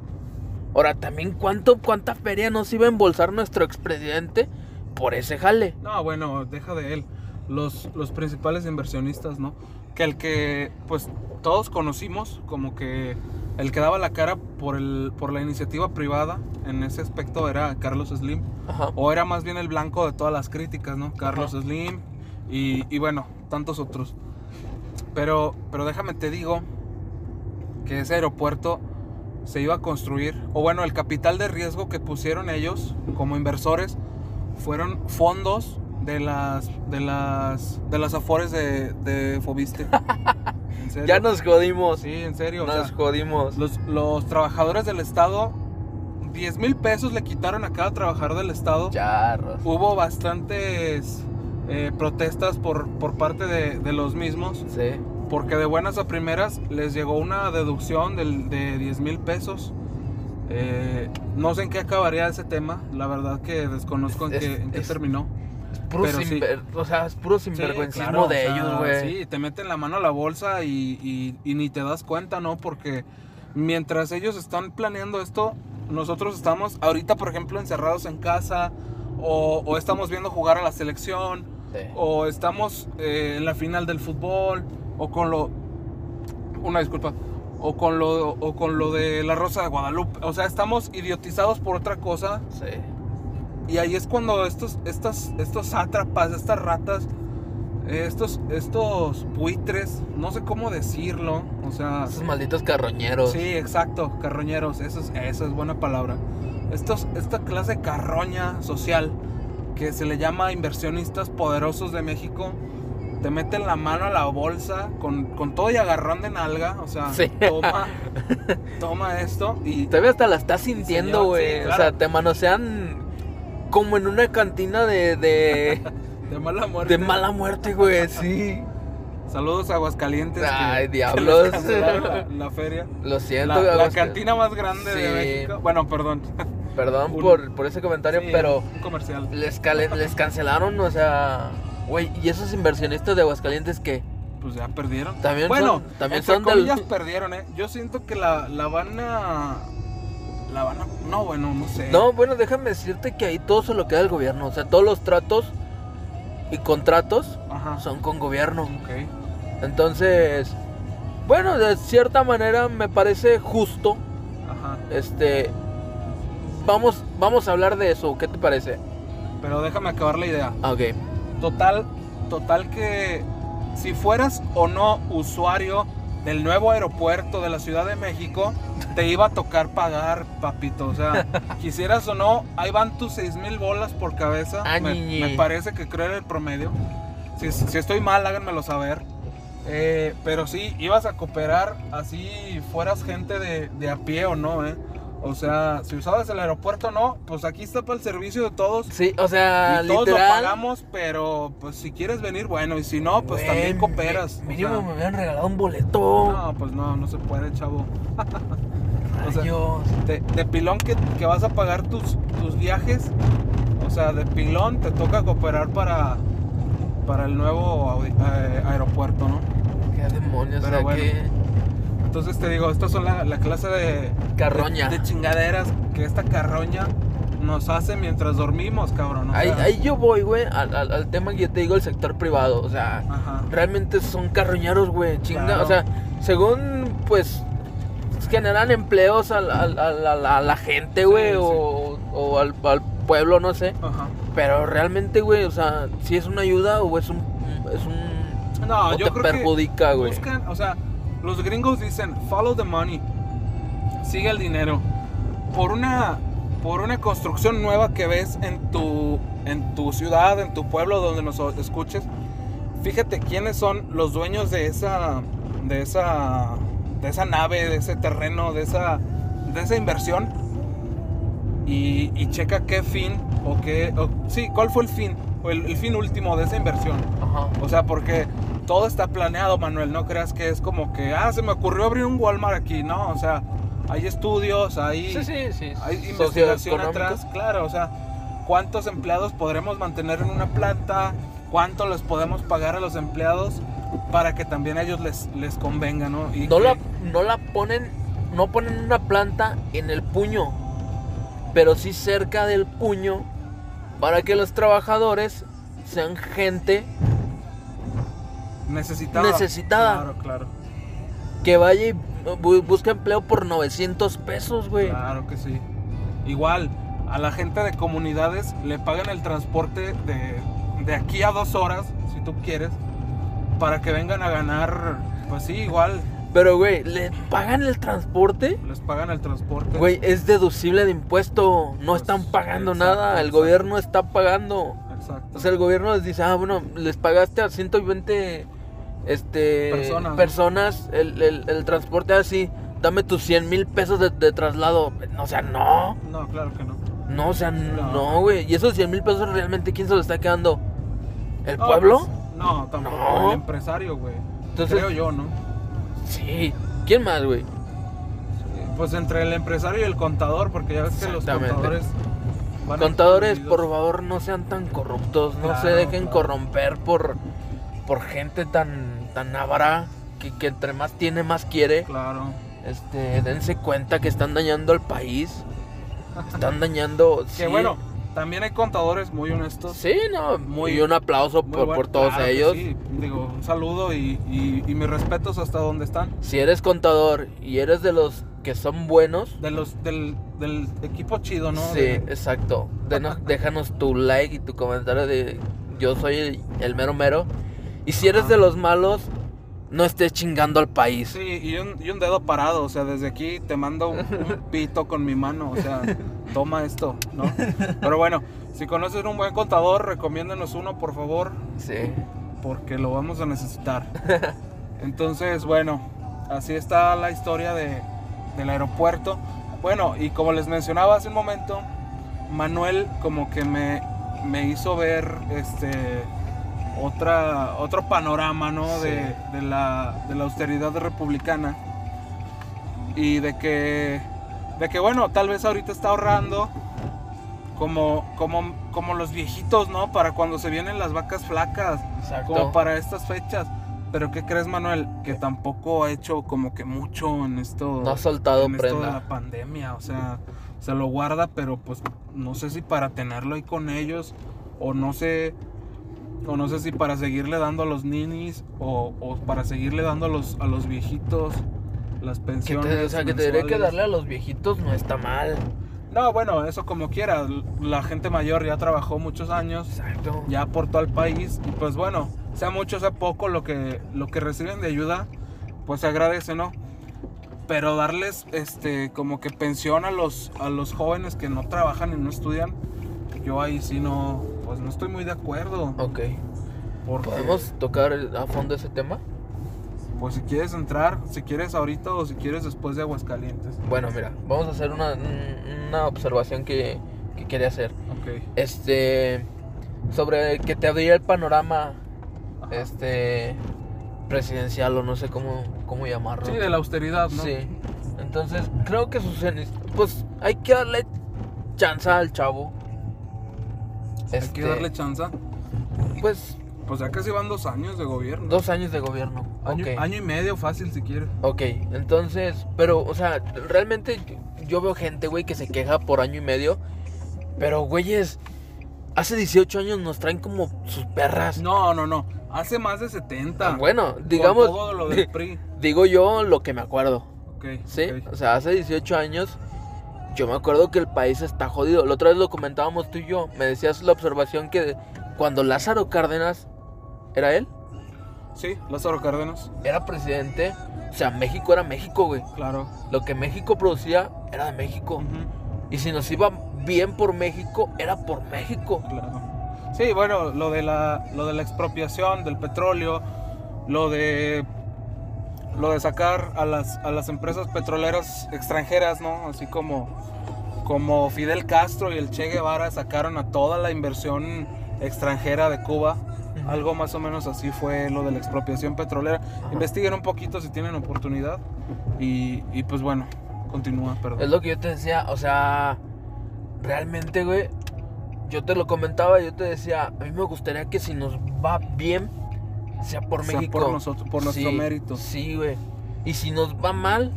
Ahora, también, ¿cuánto, ¿cuánta feria nos iba a embolsar nuestro expresidente por ese jale? No, bueno, deja de él. Los, los principales inversionistas, ¿no? Que el que, pues, todos conocimos como que el que daba la cara por, el, por la iniciativa privada en ese aspecto era Carlos Slim. Ajá. O era más bien el blanco de todas las críticas, ¿no? Carlos Ajá. Slim y, y bueno, tantos otros. Pero, pero déjame te digo que ese aeropuerto se iba a construir, o bueno, el capital de riesgo que pusieron ellos como inversores fueron fondos de las de las de las afores de, de Fobiste. [laughs] ¿En serio? Ya nos jodimos. Sí, en serio. o nos sea, jodimos. los, los trabajadores del Estado, 10 mil pesos le quitaron a cada trabajador del Estado. Charros. Hubo bastantes eh, protestas por, por parte de, de los mismos, Sí. Porque de buenas a primeras les llegó una deducción del- de 10 mil pesos. Eh, no sé en qué acabaría ese tema, la verdad que desconozco en, Es- qué, en qué es- terminó. Es puro, Pero sí. o sea, es puro Sí, sinvergüencismo claro, de o sea, ellos, güey. Sí, te meten la mano a la bolsa y, y- y ni te das cuenta, ¿no? Porque mientras ellos están planeando esto, nosotros estamos ahorita, por ejemplo, encerrados en casa o, o estamos viendo jugar a la selección Sí. o estamos eh, en la final del fútbol o con lo... Una disculpa. O con, lo, o con lo de la Rosa de Guadalupe. O sea, estamos idiotizados por otra cosa Sí. y ahí es cuando estos, estas, estos sátrapas, estas ratas, estos, estos buitres, no sé cómo decirlo, o sea, Esos malditos carroñeros. sí, exacto, carroñeros, eso es, eso es buena palabra. Estos, esta clase de carroña social que se le llama inversionistas poderosos de México, te meten la mano a la bolsa con, con todo y agarrón de nalga, o sea, Sí. toma, [laughs] toma esto y Todavía hasta la estás sintiendo, güey. sí, O sea, te manosean como en una cantina de, de, [laughs] de mala muerte. de mala muerte, güey. Sí. Saludos a Aguascalientes. Ay, que diablos. La, la feria. Lo siento, La, cantina más grande de. México. Bueno, perdón. Perdón Un- por, por ese comentario, Sí, pero Un comercial. les, les cancelaron, o sea. Güey, ¿y esos inversionistas de Aguascalientes que Pues ya perdieron. También bueno, son- también entre son del- comillas perdieron, ¿eh? Yo siento que la, la van a. La van a. No, bueno, no sé. No, bueno, déjame decirte que ahí todo se lo queda el gobierno. O sea, todos los tratos y contratos Ajá. son con gobierno. Ok. Entonces, bueno, de cierta manera me parece justo. Ajá. Este, vamos, vamos a hablar de eso. ¿Qué te parece? pero déjame acabar la idea. Ah, ok. Total, total que si fueras o no usuario del nuevo aeropuerto de la Ciudad de México, te iba a tocar pagar, papito. O sea, [laughs] quisieras o no, ahí van tus seis mil bolas por cabeza. Ah, me, parece que creo era el promedio. Si, si estoy mal, háganmelo saber. Eh, pero sí, ibas a cooperar así fueras gente de, de a pie o no, ¿eh? O sea, si usabas el aeropuerto no, pues aquí está para el servicio de todos. Sí, o sea, Y todos lo literal. pagamos, pero pues si quieres venir, bueno, y si no, pues Güey, también cooperas. mi- Mínimo sea, me habían regalado un boleto. no, pues no, no se puede, chavo. [laughs] o sea. De, de pilón que, que vas a pagar tus, tus viajes, o sea, de pilón te toca cooperar para, para el nuevo eh, aeropuerto, ¿no? Qué demonios, Pero o sea, bueno. que Entonces te digo, estas son la, la clase de, carroña. de, de chingaderas que esta carroña nos hace mientras dormimos, cabrón. o ahí, sea, ahí yo voy, güey, al, al- al tema que yo te digo, el sector privado. O sea, Ajá. realmente son carroñeros, güey. Chinga. Claro. O sea, según, pues, generan empleos al- al- al- a, la gente, güey, Sí, o, o al, al pueblo, no sé. Ajá. Pero realmente, güey, o sea, si es una ayuda o es un. Es un No, o yo te creo que perjudica, güey. buscan, o sea, los gringos dicen follow the money, sigue el dinero. Por una, por una construcción nueva que ves en tu, en tu ciudad, en tu pueblo donde nos escuches, fíjate quiénes son los dueños de esa, de esa, de esa nave, de ese terreno, de esa, de esa inversión. Y, y checa qué fin o qué, o- sí, cuál fue el fin, o el- el fin último de esa inversión. Ajá. O sea, porque todo está planeado, Manuel. No creas que es como que, ah, se me ocurrió abrir un Walmart aquí. No, o sea, hay estudios, hay, Sí, sí, sí. hay investigación atrás. Claro, o sea, cuántos empleados podremos mantener en una planta, cuánto les podemos pagar a los empleados para que también a ellos les, les convenga, ¿no? Y No que- la, no la ponen, no ponen una planta en el puño, pero sí cerca del puño para que los trabajadores sean gente necesitada. necesitada. Claro, claro. que vaya y bu- busque empleo por 900 pesos, güey. Claro que sí. Igual, a la gente de comunidades le pagan el transporte de, de aquí a dos horas, si tú quieres, para que vengan a ganar, pues sí, igual, Pero, güey, ¿le pagan el transporte? les pagan el transporte. Güey, es deducible de impuesto. No Pues, están pagando exacto, nada. El exacto. gobierno está pagando. Exacto. O sea, el gobierno les dice, ah, bueno, les pagaste a 120 este, Personas. personas el, el- el transporte así. Dame tus 100 mil pesos de, de traslado. O sea, no. no, claro que no. No, o sea, No. no, güey. ¿Y esos 100 mil pesos realmente quién se lo está quedando? ¿El No, pueblo? pues, no, tampoco. No. El empresario, güey. Creo yo, ¿no? Sí. ¿Quién más, güey? Pues entre el empresario y el contador, porque ya ves que los contadores. Contadores, por favor, no sean tan corruptos. No se dejen claro. corromper por, por gente tan, tan avara que, que entre más tiene, más quiere. Claro. Este, dense cuenta que están dañando al país. Están [laughs] dañando. Que sí. bueno, también hay contadores muy honestos. Sí, no. Muy- y un aplauso por, bueno, por todos claro ellos. sí. Digo, un saludo y, y- y mis respetos hasta donde están. Si eres contador y eres de los que son buenos, De los, del, del equipo chido, ¿no? sí, De- exacto. Denos- déjanos tu like y tu comentario de yo soy el, el mero mero. Y si eres de los malos, no estés chingando al país. Sí, y un, y un dedo parado, o sea, desde aquí te mando un, un [laughs] pito con mi mano, o sea, toma esto, ¿no? Pero bueno, si conoces un buen contador, recomiéndanos uno, por favor, Sí. porque lo vamos a necesitar. [laughs] Entonces, bueno, así está la historia de, del aeropuerto. Bueno, y como les mencionaba hace un momento, Manuel como que me, me hizo ver este otra, otro panorama, ¿no? Sí. De, de la, de la austeridad republicana. Y de que, de que, bueno, tal vez ahorita está ahorrando como, como, como los viejitos, ¿no? Para cuando se vienen las vacas flacas Exacto. como para estas fechas. Pero ¿qué crees, Manuel? Que tampoco ha hecho como que mucho en esto. No ha soltado en esto de prenda. la pandemia. O sea, se lo guarda, pero pues no sé si para tenerlo ahí con ellos. O no sé. O no sé si para seguirle dando a los ninis. O, o para seguirle dando a los, a los viejitos las pensiones. te, o sea, que te diré que darle a los viejitos no está mal. No, bueno, eso como quiera. La gente mayor ya trabajó muchos años, Exacto. ya aportó al país y pues bueno, sea mucho, sea poco lo que, lo que reciben de ayuda, pues se agradece, ¿no? Pero darles este como que pensión a los, a los jóvenes que no trabajan y no estudian, yo ahí sí no, pues no estoy muy de acuerdo. Ok. Porque, ¿Podemos tocar a fondo ese tema? pues si quieres entrar, si quieres ahorita o si quieres después de Aguascalientes. Bueno, mira, vamos a hacer una, una observación que, que quería hacer. Ok. Este. Sobre que te abría el panorama. Ajá. Este. Presidencial o no sé cómo, cómo llamarlo. Sí, de la austeridad, ¿no? Sí. Entonces, creo que sus Pues hay que darle chance al chavo. Hay Este, que darle chance. Pues Pues ya casi van dos años de gobierno. dos años de gobierno. Año, ok. año y medio fácil si quieres. Ok, entonces, pero, o sea, realmente yo- veo gente, güey, que se queja por año y medio. Pero, güeyes, hace 18 años nos traen como sus perras. No, no, no. Hace más de 70. Ah, Bueno, Con digamos, todo lo del [laughs] PRI. digo yo lo que me acuerdo, Ok. ¿sí? O sea, hace 18 años, yo me acuerdo que el país está jodido. La otra vez lo comentábamos tú y yo. Me decías la observación que cuando Lázaro Cárdenas, ¿era él? Sí, Lázaro Cárdenas. Era presidente. O sea, México era México, güey. Claro. Lo que México producía era de México. Y si nos iba bien por México, era por México. Claro. Sí, bueno, lo de la lo de la expropiación del petróleo, lo de lo de sacar a las a las empresas petroleras extranjeras, ¿no? Así como como Fidel Castro y el Che Guevara sacaron a toda la inversión extranjera de Cuba. Algo más o menos así fue lo de la expropiación petrolera. Investiguen un poquito si tienen oportunidad. Y, y pues bueno, continúa, perdón. Es lo que yo te decía, o sea, realmente, güey, yo te lo comentaba, yo te decía, a mí me gustaría que si nos va bien, sea por Sea México. por nosotros, por nuestro Sí, mérito. Sí, güey. Y si nos va mal,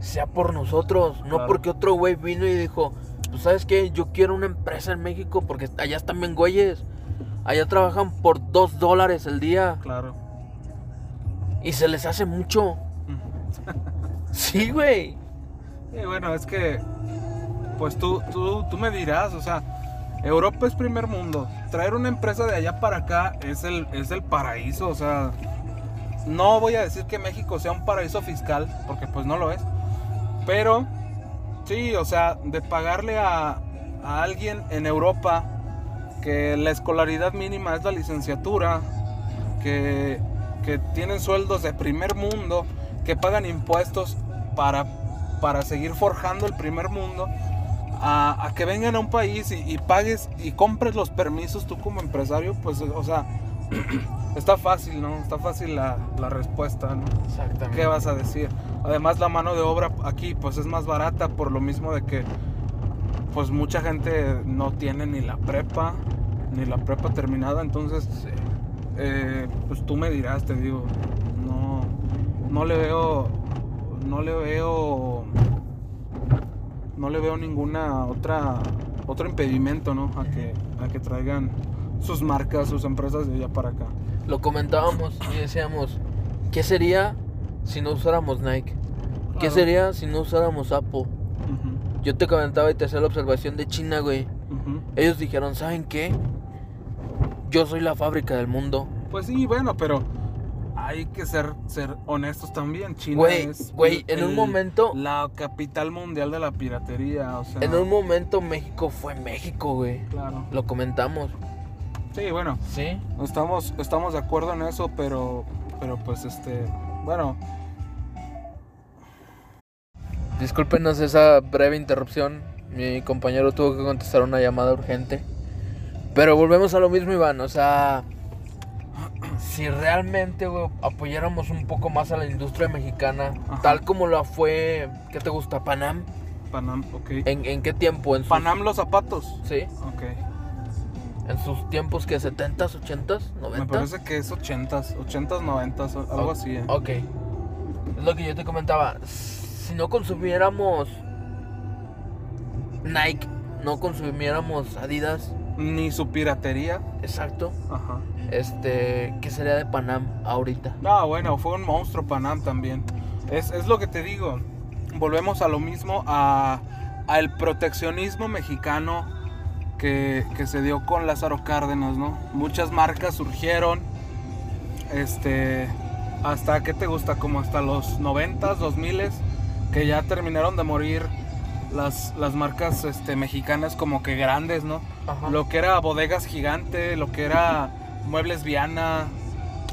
sea por nosotros, no porque otro güey vino y dijo, pues sabes qué, yo quiero una empresa en México porque allá están bien güeyes. Allá trabajan por dos dólares el día Claro. y se les hace mucho. [laughs] Sí, güey. Y bueno, es que, pues tú, tú, tú me dirás, o sea, Europa es primer mundo. Traer una empresa de allá para acá es el, es el paraíso, o sea, no voy a decir que México sea un paraíso fiscal, porque pues no lo es. Pero, sí, o sea, de pagarle a, a alguien en Europa que la escolaridad mínima es la licenciatura, que, que tienen sueldos de primer mundo, que pagan impuestos para, para seguir forjando el primer mundo, a, a que vengan a un país y, y pagues y compres los permisos tú como empresario, pues, o sea, [clears throat] está fácil, ¿no? Está fácil la, la respuesta, ¿no? Exactamente. ¿Qué vas a decir? Además la mano de obra aquí pues es más barata por lo mismo de que pues mucha gente no tiene ni la prepa, ni la prepa terminada, entonces eh, pues tú me dirás, te digo, no, no le veo, no le veo, no le veo ninguna otra, otro impedimento, ¿no? A que, a que traigan sus marcas, sus empresas de allá para acá. Lo comentábamos y decíamos, ¿qué sería si no usáramos Nike? ¿Qué Claro. sería si no usáramos Apple? Yo te comentaba y te hacía la observación de China, güey. Ellos dijeron, ¿saben qué? Yo soy la fábrica del mundo. Pues sí, bueno, pero hay que ser, ser honestos también. China Güey, es güey, el- en un momento- la capital mundial de la piratería, o sea, En un momento México fue México, güey. claro. Lo comentamos. Sí, bueno, ¿Sí? estamos estamos de acuerdo en eso, pero pero pues este, bueno, Discúlpenos esa breve interrupción. Mi compañero tuvo que contestar una llamada urgente. Pero volvemos a lo mismo, Iván. O sea, si realmente güey, apoyáramos un poco más a la industria mexicana, Ajá. tal como lo fue, ¿qué te gusta? Panam. Panam, ok. ¿En, en qué tiempo? ¿En sus, Panam los zapatos. Sí, Ok. en sus tiempos que 70s, 80s, 90s. Me parece que es 80s, 80s, 90s, o- algo O- así. ¿eh? Ok. Es lo que yo te comentaba. Si no consumiéramos Nike, no consumiéramos Adidas, Ni su piratería. exacto. Ajá. Este, ¿qué sería de Panam ahorita? No, bueno, fue un monstruo Panam también. Es, es lo que te digo. Volvemos a lo mismo, a, al proteccionismo mexicano que, que se dio con Lázaro Cárdenas, ¿no? Muchas marcas surgieron, este, hasta, ¿qué te gusta? Como hasta los 90s, 2000 que ya terminaron de morir las, las marcas este, mexicanas como que grandes, ¿no? Ajá. Lo que era bodegas gigante, lo que era muebles Viana,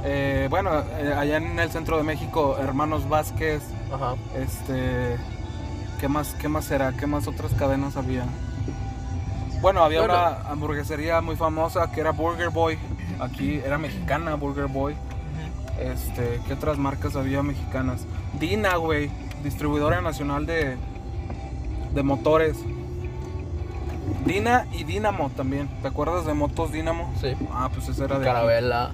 eh, bueno, eh, allá en el centro de México, Hermanos Vázquez, Ajá. este, ¿qué más, qué más era? ¿Qué más otras cadenas había? Bueno, había Bueno. una hamburguesería muy famosa que era Burger Boy, aquí era mexicana Burger Boy. Este, ¿qué otras marcas había mexicanas? Dina, güey, distribuidora nacional de, de motores. Dina y Dinamo también. ¿Te acuerdas de motos Dinamo? Sí. Ah, pues esa era de. aquí. Carabela.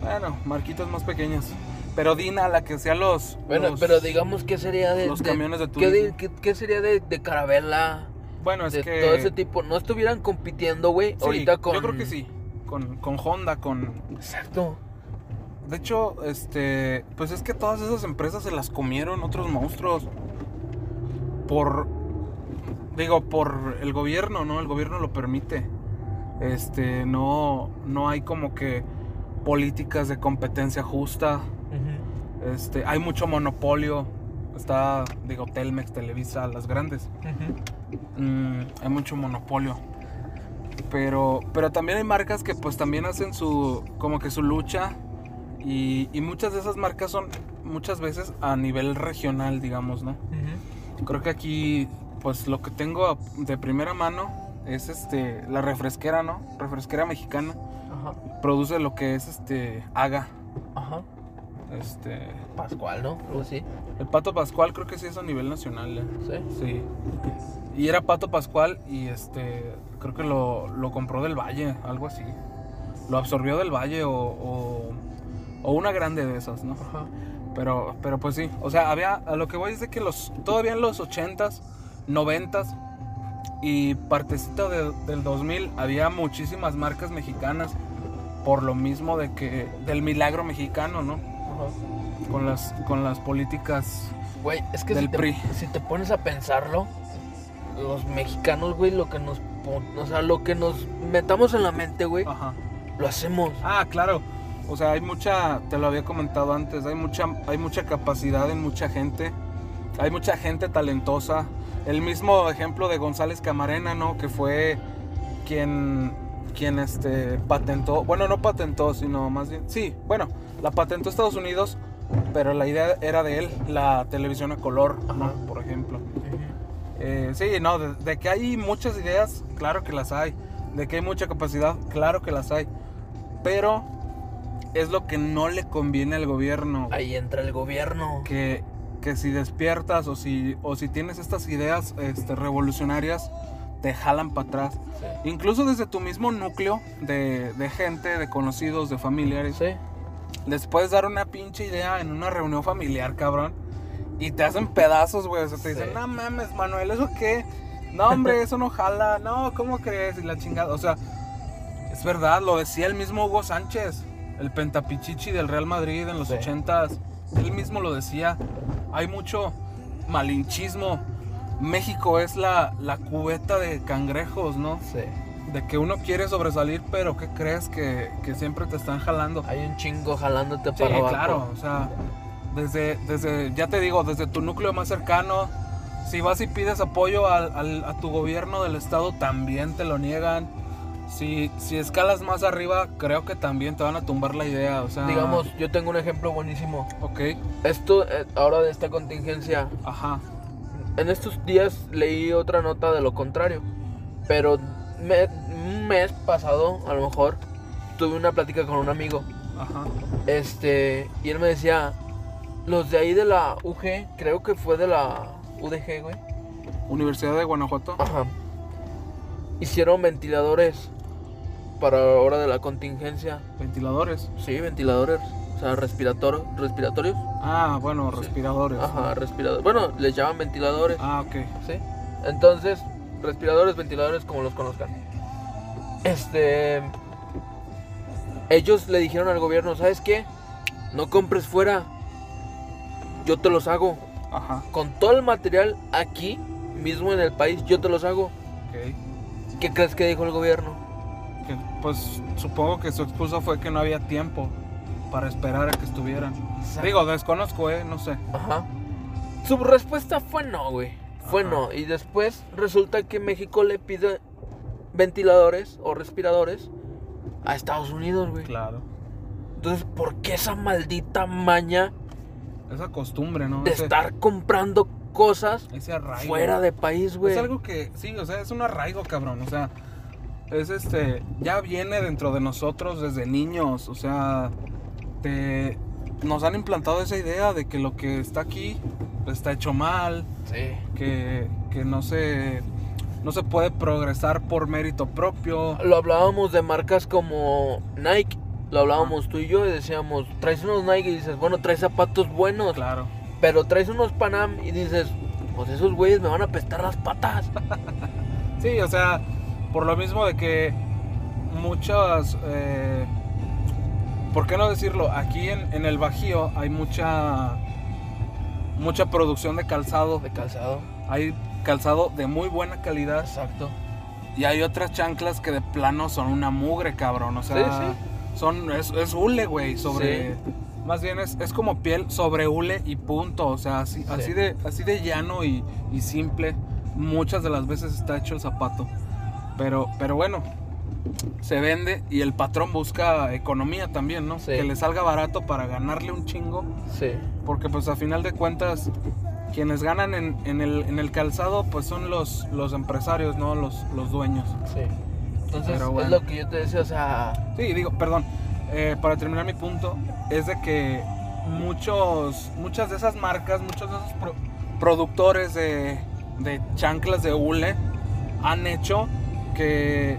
Bueno, marquitas más pequeñas. Pero Dina, la que hacía los. Bueno, los- pero digamos que sería de. los de- camiones de ¿qué, turismo. qué- qué sería de, de Carabela? Bueno, es de que. todo ese tipo. ¿No estuvieran compitiendo, güey? Sí, ahorita con. Yo creo que sí. Con, con Honda, con. Exacto. De hecho, este. Pues es que todas esas empresas se las comieron otros monstruos. Por. Digo, por el gobierno, ¿no? El gobierno lo permite. Este, no. No hay como que políticas de competencia justa. Este, hay mucho monopolio. Está, digo, Telmex, Televisa, las grandes. Mm, hay mucho monopolio. Pero, pero también hay marcas que pues también hacen su, como que su lucha. Y, y muchas de esas marcas son muchas veces a nivel regional, digamos, ¿no? Creo que aquí, pues lo que tengo de primera mano es este, la refresquera, ¿no? Refresquera mexicana. Ajá. Produce lo que es este, Haga. Ajá. Este, Pascual, ¿no? Algo así. el Pato Pascual creo que sí es a nivel nacional, ¿eh? Sí. Sí. Y era Pato Pascual y este creo que lo, lo compró del Valle, algo así. Lo absorbió del Valle o, o, o una grande de esas, ¿no? Ajá. Pero, pero pues sí, o sea, había, a lo que voy es de que los, todavía en los 80s, 90s y partecita de- del 2000 había muchísimas marcas mexicanas por lo mismo de que, del milagro mexicano, ¿no? Con las, con las políticas Güey, es que Del si te, PRI. si te pones a pensarlo, los mexicanos, güey, lo que nos o sea, lo que nos metamos en la mente, güey, Ajá. lo hacemos. Ah, claro. O sea, hay mucha, te lo había comentado antes, hay mucha, hay mucha capacidad en mucha gente. Hay mucha gente talentosa. El mismo ejemplo de González Camarena, ¿no? Que fue quien, quien este, patentó, bueno, no patentó, sino más bien, sí, bueno, la patentó Estados Unidos, pero la idea era de él, la televisión a color, ¿no? Ajá. Por ejemplo. Eh, sí, no, de, de que hay muchas ideas, claro que las hay. De que hay mucha capacidad, claro que las hay. Pero es lo que no le conviene al gobierno. Ahí entra el gobierno. Que, que si despiertas o si, o si tienes estas ideas este, revolucionarias, te jalan para atrás. Sí. Incluso desde tu mismo núcleo de, de gente, de conocidos, de familiares. Sí. Les puedes dar una pinche idea en una reunión familiar, cabrón. Y te hacen pedazos, güey. O sea, te dicen, no mames, Manuel, ¿eso qué? No, hombre, eso no jala. No, ¿cómo crees? Y la chingada. O sea, es verdad, lo decía el mismo Hugo Sánchez, el pentapichichi del Real Madrid en los ochentas. Él mismo lo decía. Hay mucho malinchismo. México es la, la cubeta de cangrejos, ¿no? Sí. De que uno quiere sobresalir, pero ¿qué crees? Que, que siempre te están jalando. Hay un chingo jalándote Sí, para abajo. claro, o sea, desde, desde, ya te digo, desde tu núcleo más cercano, si vas y pides apoyo al- al- a tu gobierno del estado, también te lo niegan. Si, si escalas más arriba, creo que también te van a tumbar la idea, o sea... Digamos, yo tengo un ejemplo buenísimo. Ok, Esto, eh, ahora de esta contingencia, ajá, en estos días leí otra nota de lo contrario. Pero me- un mes pasado, a lo mejor, tuve una plática con un amigo. ajá, Este, y él me decía, los de ahí de la UG, creo que fue de la UDG, güey. Universidad de Guanajuato. Ajá. Hicieron ventiladores para ahora de la contingencia. Ventiladores. Sí, ventiladores. O sea, respirator, respiratorios. Ah, bueno, Sí. respiradores. Ajá, respiradores. Bueno, les llaman ventiladores. Ah, ok. ¿Sí? Entonces, respiradores, ventiladores, como los conozcan. Este. Ellos le dijeron al gobierno: ¿Sabes qué? No compres fuera. Yo te los hago. Ajá, Con todo el material aquí, mismo en el país, yo te los hago. Ok. ¿Qué crees que dijo el gobierno? Pues supongo que su excusa fue que no había tiempo para esperar a que estuvieran. Digo, desconozco, ¿eh? No sé. Ajá. Su respuesta fue no, güey. Fue Ajá. no. Y después resulta que México le pide ventiladores o respiradores a Estados Unidos, güey. Claro. Entonces, ¿por qué esa maldita maña Esa costumbre, ¿no? de Ese- estar comprando cosas ese arraigo. fuera de país, güey? Es algo que, sí, o sea, es un arraigo, cabrón. O sea, es este, ya viene dentro de nosotros desde niños. O sea, te, nos han implantado esa idea de que lo que está aquí pues, está hecho mal, Sí. que, que no se, no se puede progresar por mérito propio. Lo hablábamos de marcas como Nike. Lo hablábamos tú y yo y decíamos, traes unos Nike y dices, bueno, traes zapatos buenos. Claro. Pero traes unos Panam y dices, pues esos güeyes me van a apestar las patas. [laughs] Sí, o sea, por lo mismo de que muchas, eh, ¿por qué no decirlo? Aquí en, en el Bajío hay mucha, mucha producción de calzado. De calzado. Hay calzado de muy buena calidad Exacto. y hay otras chanclas que de plano son una mugre, cabrón. O sea, Sí, son, es, es hule, güey, sobre... Más bien es, es como piel sobre hule y punto. O sea, así, Sí. así, de, así de llano y, y simple. Muchas de las veces está hecho el zapato. Pero, pero bueno, se vende y el patrón busca economía también, ¿no? Sí. Que le salga barato para ganarle un chingo. Sí. Porque pues a final de cuentas, quienes ganan en, en el, en el calzado, pues son los, los empresarios, ¿no? Los, los dueños. Sí. Entonces, Pero bueno. es lo que yo te decía, o sea, Sí, digo, perdón, eh, para terminar mi punto, es de que muchos, muchas de esas marcas, muchos de esos pro- productores de, de chanclas de hule han hecho que,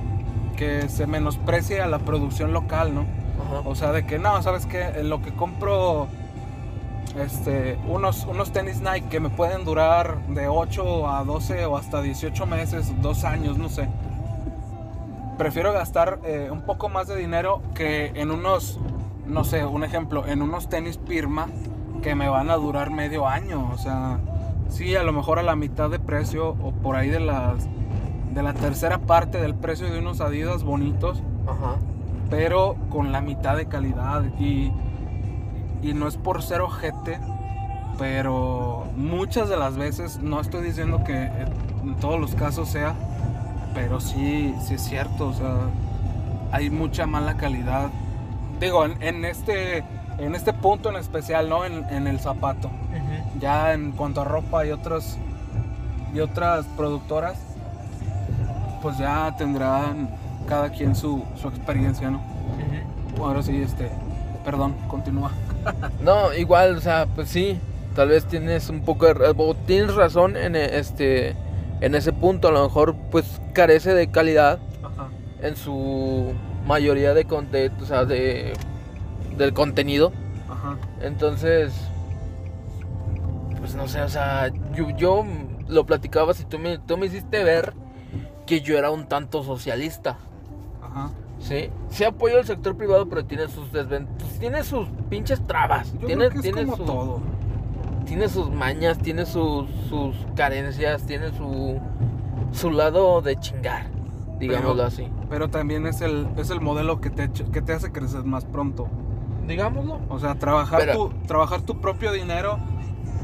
que se menosprecie a la producción local, ¿no? ajá. O sea, de que no, ¿sabes qué? En lo que compro este, unos, unos tenis Nike que me pueden durar de 8 a 12 o hasta 18 meses, 2 años, no sé. Prefiero gastar eh, un poco más de dinero que en unos, no sé, un ejemplo, en unos tenis Pirma que me van a durar medio año. O sea, sí, a lo mejor a la mitad de precio o por ahí de las de la tercera parte del precio de unos Adidas bonitos Ajá. pero con la mitad de calidad y, y no es por ser ojete, pero muchas de las veces, no estoy diciendo que en todos los casos sea, pero sí, sí es cierto, o sea, hay mucha mala calidad. Digo, en, en este, en este punto en especial, ¿no? En, en el zapato. Ya en cuanto a ropa y otras, y otras productoras, pues ya tendrán cada quien su, su experiencia, ¿no? Ujú. Ahora sí, este, perdón, continúa. [laughs] No, igual, o sea, pues sí, tal vez tienes un poco de, tienes razón en e- este en ese punto, a lo mejor pues carece de calidad Ajá. en su mayoría de contenido, o sea, de del contenido. Ajá. Entonces, pues no sé, o sea, yo, yo lo platicaba si tú me, tú me hiciste ver que yo era un tanto socialista. Ajá. Sí, sí apoyo el sector privado, pero tiene sus desventajas, tiene sus pinches trabas, Yo tiene, creo que es tiene como su- todo. tiene sus mañas, tiene sus, sus carencias, tiene su, su lado de chingar, digámoslo Pero- así. Pero también es el, es el modelo que te, que te hace crecer más pronto. Digámoslo. O sea, trabajar, Pero- tu, trabajar tu propio dinero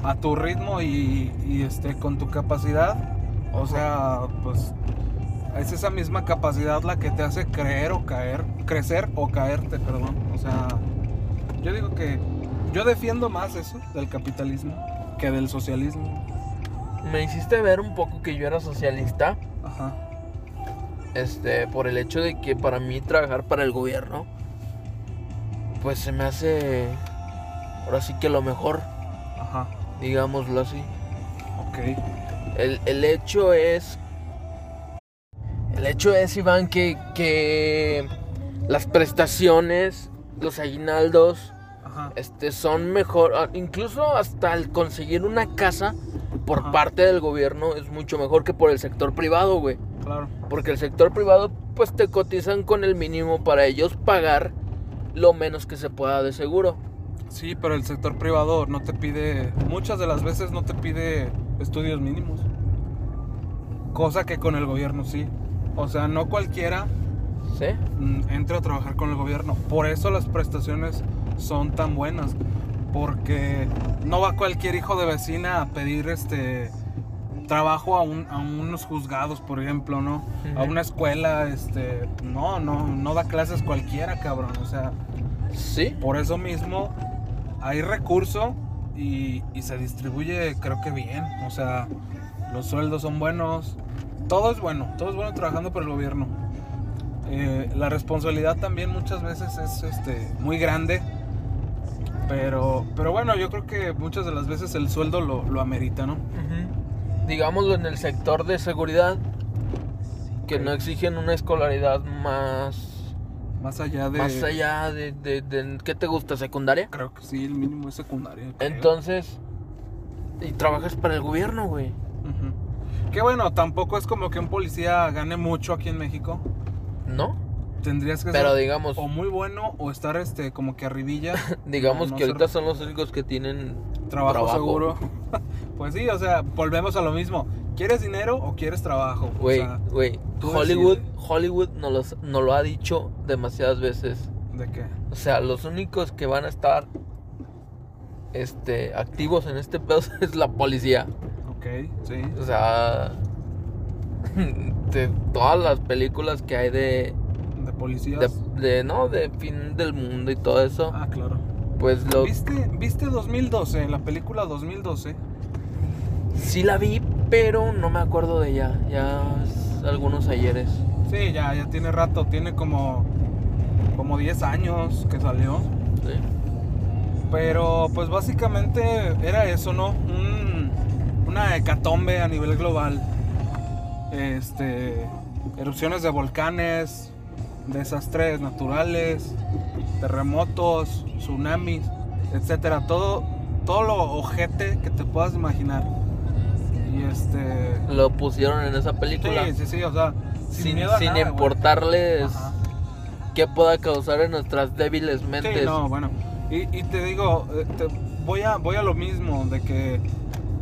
a tu ritmo y, y, este, con tu capacidad. O sea, pues es esa misma capacidad la que te hace creer o caer, crecer o caerte, perdón. O sea, yo digo que yo defiendo más eso del capitalismo que del socialismo. Me hiciste ver un poco que yo era socialista, Ajá. este, por el hecho de que para mí trabajar para el gobierno, pues se me hace, ahora sí que lo mejor, Ajá. digámoslo así. Ok. El, el hecho es. El hecho es, Iván, que, que las prestaciones, los aguinaldos, Ajá. este, son mejor. ah, Incluso hasta el conseguir una casa por Ajá. parte del gobierno es mucho mejor que por el sector privado, güey. Claro. Porque el sector privado, pues te cotizan con el mínimo para ellos pagar lo menos que se pueda de seguro. Sí, pero el sector privado no te pide, muchas de las veces no te pide estudios mínimos. Cosa que con el gobierno sí. O sea, no cualquiera ¿Sí? mm, entra a trabajar con el gobierno. Por eso las prestaciones son tan buenas. Porque no va cualquier hijo de vecina a pedir este trabajo a, un- a unos juzgados, por ejemplo, ¿no? A una escuela, este, no, no, no da clases cualquiera, cabrón. O sea, Sí. por eso mismo hay recurso y, y se distribuye, creo que bien. O sea, los sueldos son buenos, todo es bueno, todo es bueno trabajando por el gobierno. Eh, la responsabilidad también muchas veces es este, muy grande. Pero, pero bueno, yo creo que muchas de las veces el sueldo lo, lo amerita, ¿no? Ujú. Digámoslo en el sector de seguridad, que no exigen una escolaridad más, Más allá de... más allá de, de, de- ¿qué te gusta? ¿Secundaria? Creo que sí, el mínimo es secundario. creo. Entonces, y trabajas para el gobierno, güey. Que bueno, tampoco es como que un policía gane mucho aquí en México. ¿No? Tendrías que Pero ser digamos, o muy bueno o estar este como que arribilla. [laughs] digamos no que ser- ahorita son los únicos que tienen trabajo, seguro. [laughs] pues sí, o sea, volvemos a lo mismo. ¿Quieres dinero o quieres trabajo? Güey, sea, güey, Hollywood, decides. Hollywood nos, los- nos lo ha dicho demasiadas veces. ¿de qué? O sea, los únicos que van a estar este, activos en este pedo [laughs] es la policía. Sí. O sea, [laughs] de todas las películas que hay de, De policías. de, de, no, de fin del mundo y todo eso, Ah, claro. pues lo, ¿Viste, ¿Viste 2012, la película 2012? sí la vi, pero no me acuerdo de ella. Ya es algunos ayeres. Sí, ya, ya tiene rato, tiene como, como 10 años que salió. ¿sí? Pero pues básicamente era eso, ¿no? Un- una hecatombe a nivel global. Este, erupciones de volcanes, desastres naturales, terremotos, tsunamis, etcétera, todo todo lo ojete que te puedas imaginar. Y este Lo pusieron en esa película Sí, sí, sí, o sea, sin, sin, miedo a sin nada, güey. importarles qué pueda causar en nuestras débiles mentes. Sí, no, bueno. Y, y te digo, eh, te- voy, a, voy a lo mismo, de que,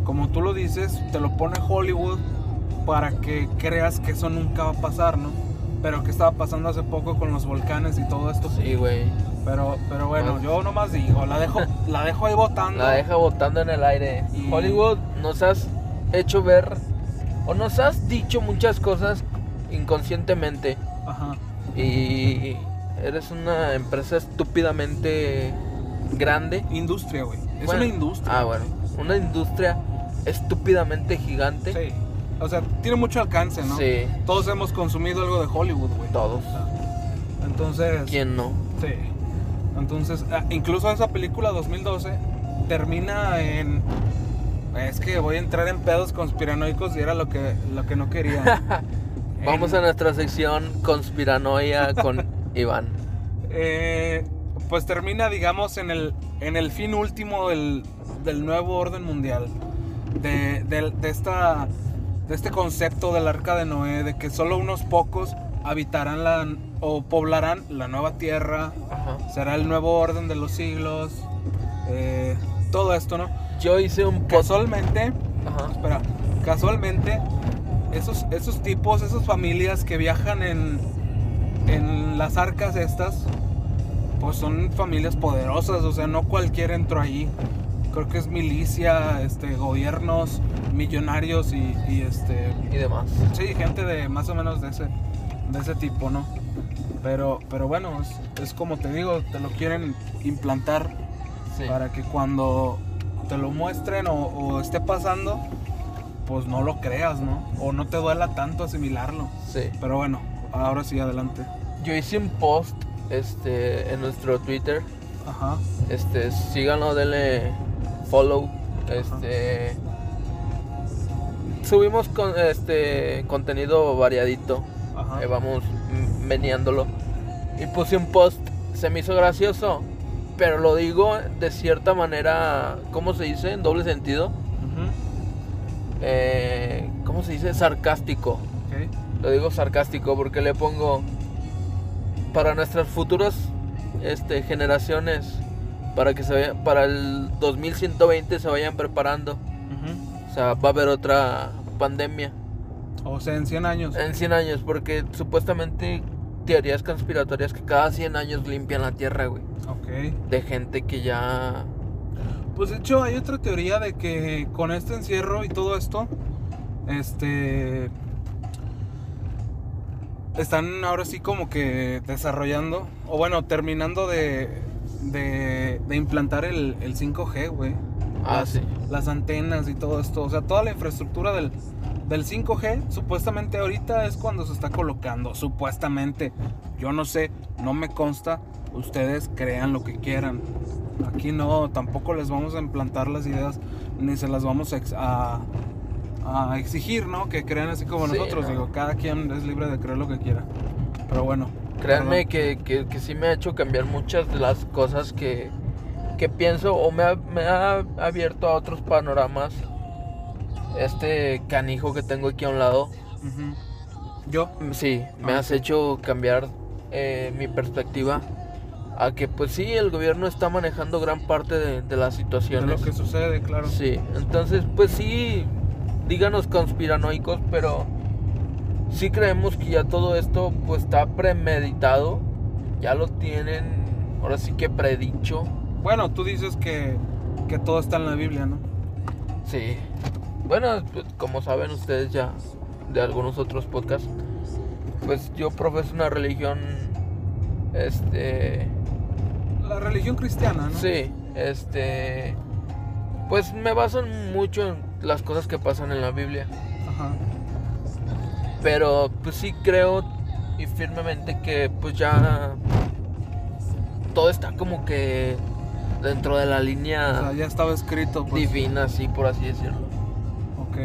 como tú lo dices, te lo pone Hollywood para que creas que eso nunca va a pasar, ¿no? Pero que estaba pasando hace poco con los volcanes y todo esto. Sí, güey. Pero, pero bueno, Pues- yo nomás digo, la dejo, [laughs] la dejo ahí votando. La deja botando en el aire. Y- Hollywood nos has hecho ver o nos has dicho muchas cosas inconscientemente Ajá. y eres una empresa estúpidamente grande. Industria, güey. Es Bueno, una industria. Ah, bueno. Una industria estúpidamente gigante. Sí. O sea, tiene mucho alcance, ¿no? Sí. Todos hemos consumido algo de Hollywood, güey. Todos. Entonces. ¿Quién no? Sí. Entonces, ah, incluso esa película 2012 termina en. Es que voy a entrar en pedos conspiranoicos y era lo que, lo que no quería. [laughs] Vamos a nuestra sección conspiranoia con [laughs] Iván. eh, pues termina, digamos, en el, en el fin último del, del nuevo orden mundial. De, de esta, de este concepto del arca de Noé, de que solo unos pocos habitarán la, o poblarán la nueva tierra, Ajá. será el nuevo orden de los siglos, eh, todo esto, ¿no? Yo hice un. Casualmente, Ajá. espera, casualmente, esos, esos tipos, esas familias que viajan en, en las arcas estas, pues son familias poderosas, o sea, no cualquiera entró ahí. Creo que es milicia, este, gobiernos, millonarios y, y, este, Y demás. sí, gente de más o menos de ese, de ese tipo, ¿no? Pero, pero bueno, es, es como te digo, te lo quieren implantar Sí. para que cuando te lo muestren o, o esté pasando, pues no lo creas, ¿no? O no te duela tanto asimilarlo. Sí. Pero bueno, ahora sí, adelante. Yo hice un post este, en nuestro Twitter. Ajá. Este, síganlo, denle follow. Este. Subimos con este contenido variadito. Ajá. eh, vamos meneándolo. Y puse un post. Se me hizo gracioso. Pero lo digo de cierta manera. ¿Cómo se dice? En doble sentido. Eh, ¿Cómo se dice? Sarcástico. Lo digo sarcástico porque le pongo para nuestras futuras este, generaciones para que se vayan, para el 2120 se vayan preparando. O sea, va a haber otra pandemia. O sea, en 100 años. En 100 años, porque supuestamente teorías conspiratorias que cada 100 años limpian la tierra, güey. Ok. De gente que ya... Pues de hecho hay otra teoría de que con este encierro y todo esto, este... Están ahora sí como que desarrollando, o bueno, terminando de, de, de implantar el, el 5G, güey. Ah, las, sí. las antenas y todo esto. O sea, toda la infraestructura del, del 5G, supuestamente ahorita es cuando se está colocando. Supuestamente. Yo no sé, no me consta. Ustedes crean lo que quieran. Aquí no, tampoco les vamos a implantar las ideas, ni se las vamos a, ex- a- a exigir, ¿no? Que crean así como Sí, nosotros. no. Digo, cada quien es libre de creer lo que quiera. Pero bueno. Créanme que, que, que sí me ha hecho cambiar muchas de las cosas que, que pienso o me ha, me ha abierto a otros panoramas. Este canijo que tengo aquí a un lado. Yo, Sí, me Ah, has sí. hecho cambiar eh, mi perspectiva a que pues sí, el gobierno está manejando gran parte de, de las de situaciones. lo que sucede, claro. Sí, entonces pues sí, díganos conspiranoicos, pero sí creemos que ya todo esto pues está premeditado, ya lo tienen, ahora sí que predicho. Bueno, tú dices que, que todo está en la Biblia, ¿no? Sí. Bueno, pues, como saben ustedes ya de algunos otros podcasts, pues yo profeso una religión, este, La religión cristiana, ¿no? sí, este, pues me baso en mucho en las cosas que pasan en la Biblia. Ajá. Pero pues sí creo y firmemente que pues ya todo está como que dentro de la O línea sea, ya estaba escrito, pues. divina, así por así decirlo. Ok.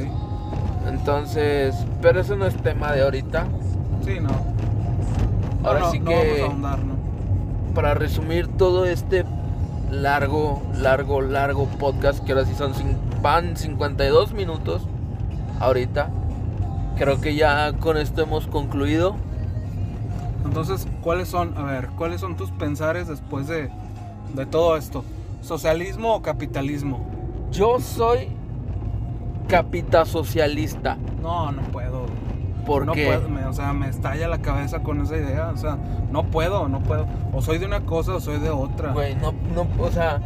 Entonces, pero eso no es tema de ahorita. Sí, no. Ahora No, sí no que vamos a para resumir todo este largo, largo, largo podcast, que ahora sí son van 52 minutos ahorita. Creo que ya con esto hemos concluido. Entonces, ¿cuáles son, a ver, cuáles son tus pensares después de, de todo esto? ¿Socialismo o capitalismo? Yo soy capitasocialista. No, no puedo. ¿Por no qué? puedo, me- o sea, me estalla la cabeza con esa idea. O sea, no puedo, no puedo. O soy de una cosa o soy de otra. Güey, no, no, o sea,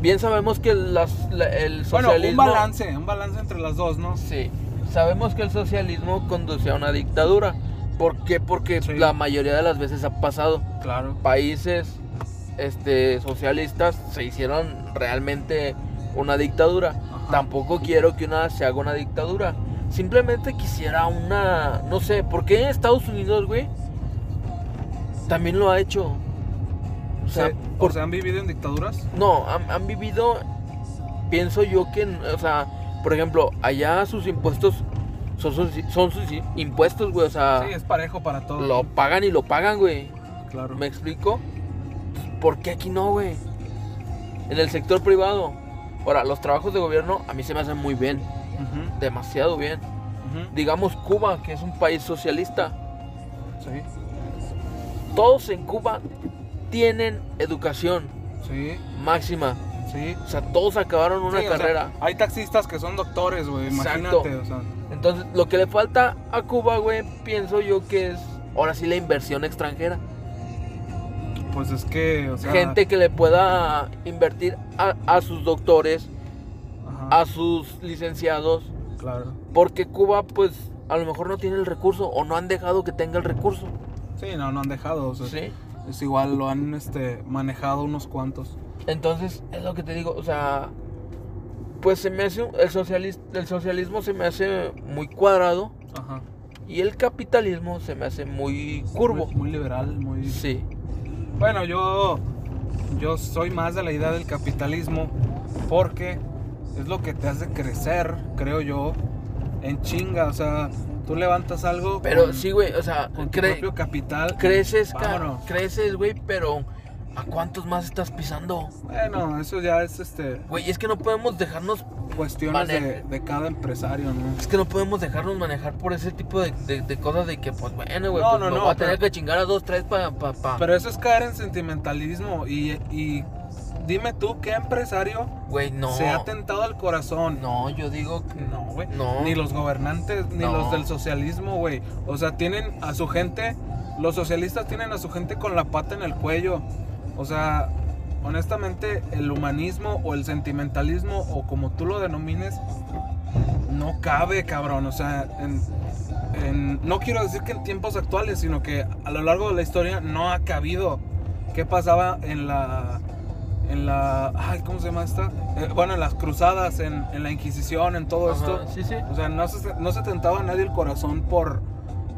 bien sabemos que las- la- el bueno, socialismo... un balance, un balance entre las dos, ¿no? Sí, sabemos que el socialismo conduce a una dictadura. ¿Por qué? Porque Sí. la mayoría de las veces ha pasado. Claro. Países este, socialistas se hicieron realmente una dictadura. Ajá. Tampoco quiero que una se haga una dictadura. Simplemente quisiera una, no sé, ¿por qué Estados Unidos, güey? También lo ha hecho. O sea, Se- por- ¿O sea, han vivido en dictaduras? no, han, han vivido, pienso yo que, o sea, por ejemplo, allá sus impuestos son sus, son sus impuestos, güey, o sea, sí, es parejo para todos. lo pagan y lo pagan, güey. Claro. ¿Me explico? ¿Por qué aquí no, güey? En el sector privado. Ahora, los trabajos de gobierno a mí se me hacen muy bien, demasiado bien. Digamos Cuba, que es un país socialista. Sí, Todos en Cuba tienen educación sí, máxima. Sí. O sea, todos acabaron una Sí, o sea, carrera. hay taxistas que son doctores, güey. Imagínate, o sea. Entonces, lo que le falta a Cuba, güey, pienso yo que es ahora sí la inversión extranjera. Pues es que, o sea. Gente que le pueda invertir a, a sus doctores, Ajá, a sus licenciados, claro. porque Cuba, pues, a lo mejor no tiene el recurso o no han dejado que tenga el recurso. Sí, no, no han dejado. O sea, ¿Sí? Es igual, lo han este, manejado unos cuantos. Entonces, es lo que te digo, o sea, pues se me hace, un- el, socialis- el socialismo se me hace muy cuadrado Ajá. y el capitalismo se me hace muy curvo. Muy, muy liberal, muy. Sí, Bueno, yo. Yo soy más de la idea del capitalismo porque es lo que te hace crecer, creo yo, en chinga. O sea, tú levantas algo. pero con- sí, güey, o sea, Con tu propio capital. creces, creces, güey, pero ¿a cuántos más estás pisando? Bueno, eso ya es este Güey, es que no podemos dejarnos, cuestiones de, cada empresario, ¿no? es que no podemos dejarnos manejar por ese tipo de, de- de cosas de que, pues, bueno, güey, No, pues, no, no, voy a tener pero- que chingar a dos, tres para, pa, pa. Pero eso es caer en sentimentalismo y, y dime tú qué empresario Güey, no. se ha tentado al corazón. No, yo digo que No, güey. No. Ni los gobernantes, ni No. los del socialismo, güey. O sea, tienen a su gente, los socialistas tienen a su gente con la pata en el cuello. O sea, honestamente, el humanismo o el sentimentalismo, o como tú lo denomines, no cabe, cabrón. O sea, en- en- no quiero decir que en tiempos actuales, sino que a lo largo de la historia no ha cabido. ¿Qué pasaba en la... En la... Ay, ¿cómo se llama esta? Eh, bueno, en las cruzadas, en, en la Inquisición, en todo Ajá, esto. Sí, sí. O sea, no se, no se tentaba a nadie el corazón por,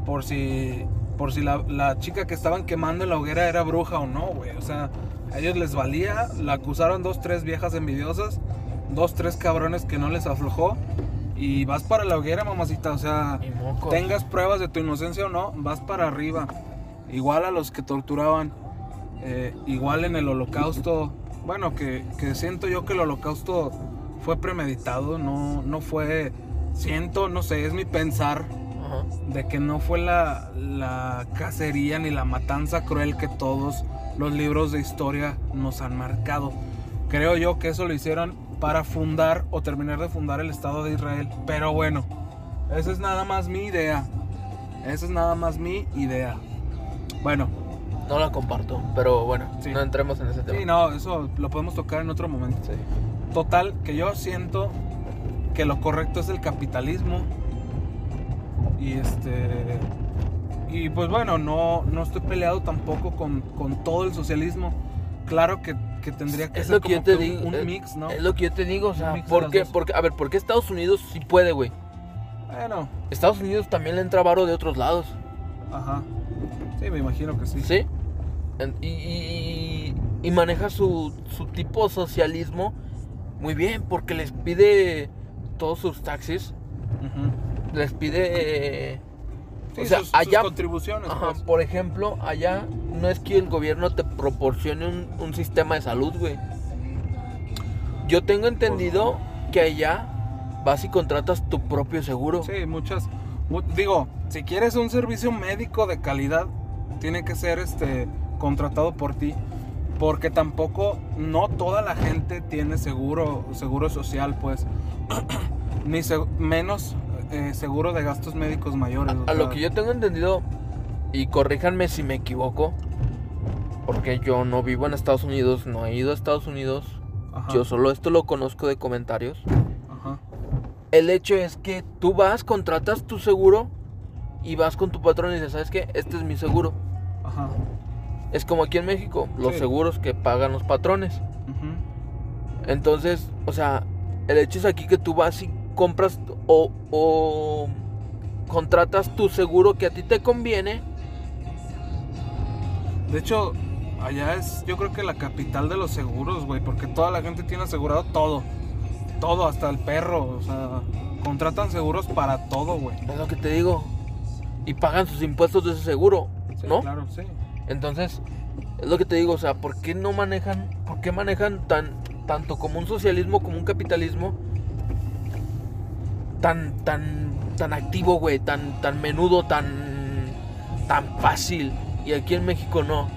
por si, por si la, la chica que estaban quemando en la hoguera era bruja o no, güey. O sea, a ellos les valía. La acusaron dos, tres viejas envidiosas. Dos, tres cabrones que no les aflojó. Y vas para la hoguera, mamacita. O sea, tengas pruebas de tu inocencia o no, vas para arriba. Igual a los que torturaban. eh, igual en el holocausto. Bueno, que, que siento yo que el holocausto fue premeditado. No, no fue... Siento, no sé, es mi pensar Ajá. de que no fue la, la cacería ni la matanza cruel que todos los libros de historia nos han marcado. Creo yo que eso lo hicieron para fundar o terminar de fundar el Estado de Israel. Pero bueno, esa es nada más mi idea. Esa es nada más mi idea. Bueno, No la comparto, pero bueno, Sí. no entremos en ese tema. sí, no, eso lo podemos tocar en otro momento. Sí. Total, que yo siento que lo correcto es el capitalismo. Y este. Y pues bueno, no, no estoy peleado tampoco con, con todo el socialismo. Claro que, que tendría que Es ser lo que yo te que digo. un, un es- mix, ¿no? Es lo que yo te digo, o sea, ¿por qué? Porque, a ver, ¿por qué Estados Unidos sí puede, güey? Bueno, Estados Unidos también le entra varo de otros lados, ajá. Sí, me imagino que sí. ¿sí? Y, y- y maneja su, su tipo de socialismo muy bien, porque les pide todos sus taxis, Ujú. Les pide... eh, Sí, o sea, sus, sus allá, contribuciones. ajá, pues. por ejemplo, allá no es que el gobierno te proporcione un, un sistema de salud, güey. Yo tengo entendido que allá vas y contratas tu propio seguro. Sí, muchas. mu- digo, si quieres un servicio médico de calidad, tiene que ser este contratado por ti. Porque tampoco, no toda la gente tiene seguro, seguro social, pues. [clears throat] Ni se- menos eh, seguro de gastos médicos mayores. o A lo que yo tengo entendido, y corríjanme si me equivoco, porque yo no vivo en Estados Unidos, no he ido a Estados Unidos, ajá, yo solo esto lo conozco de comentarios. ajá, El hecho es que tú vas, contratas tu seguro y vas con tu patrón y dices, ¿sabes qué? Este es mi seguro. ajá, Es como aquí en México, los Sí. seguros que pagan los patrones. Entonces, o sea, el hecho es aquí que tú vas y compras o, o contratas tu seguro que a ti te conviene. De hecho, allá es, yo creo que la capital de los seguros, güey, porque toda la gente tiene asegurado todo. Todo, hasta el perro, o sea, contratan seguros para todo, güey. Es lo que te digo. Y pagan sus impuestos de ese seguro, Sí, ¿no? Claro, sí. Entonces, es lo que te digo, o sea, ¿por qué no manejan, por qué manejan tan, tanto como un socialismo como un capitalismo tan, tan, tan activo, güey, tan, tan menudo, tan, tan fácil? Y aquí en México no.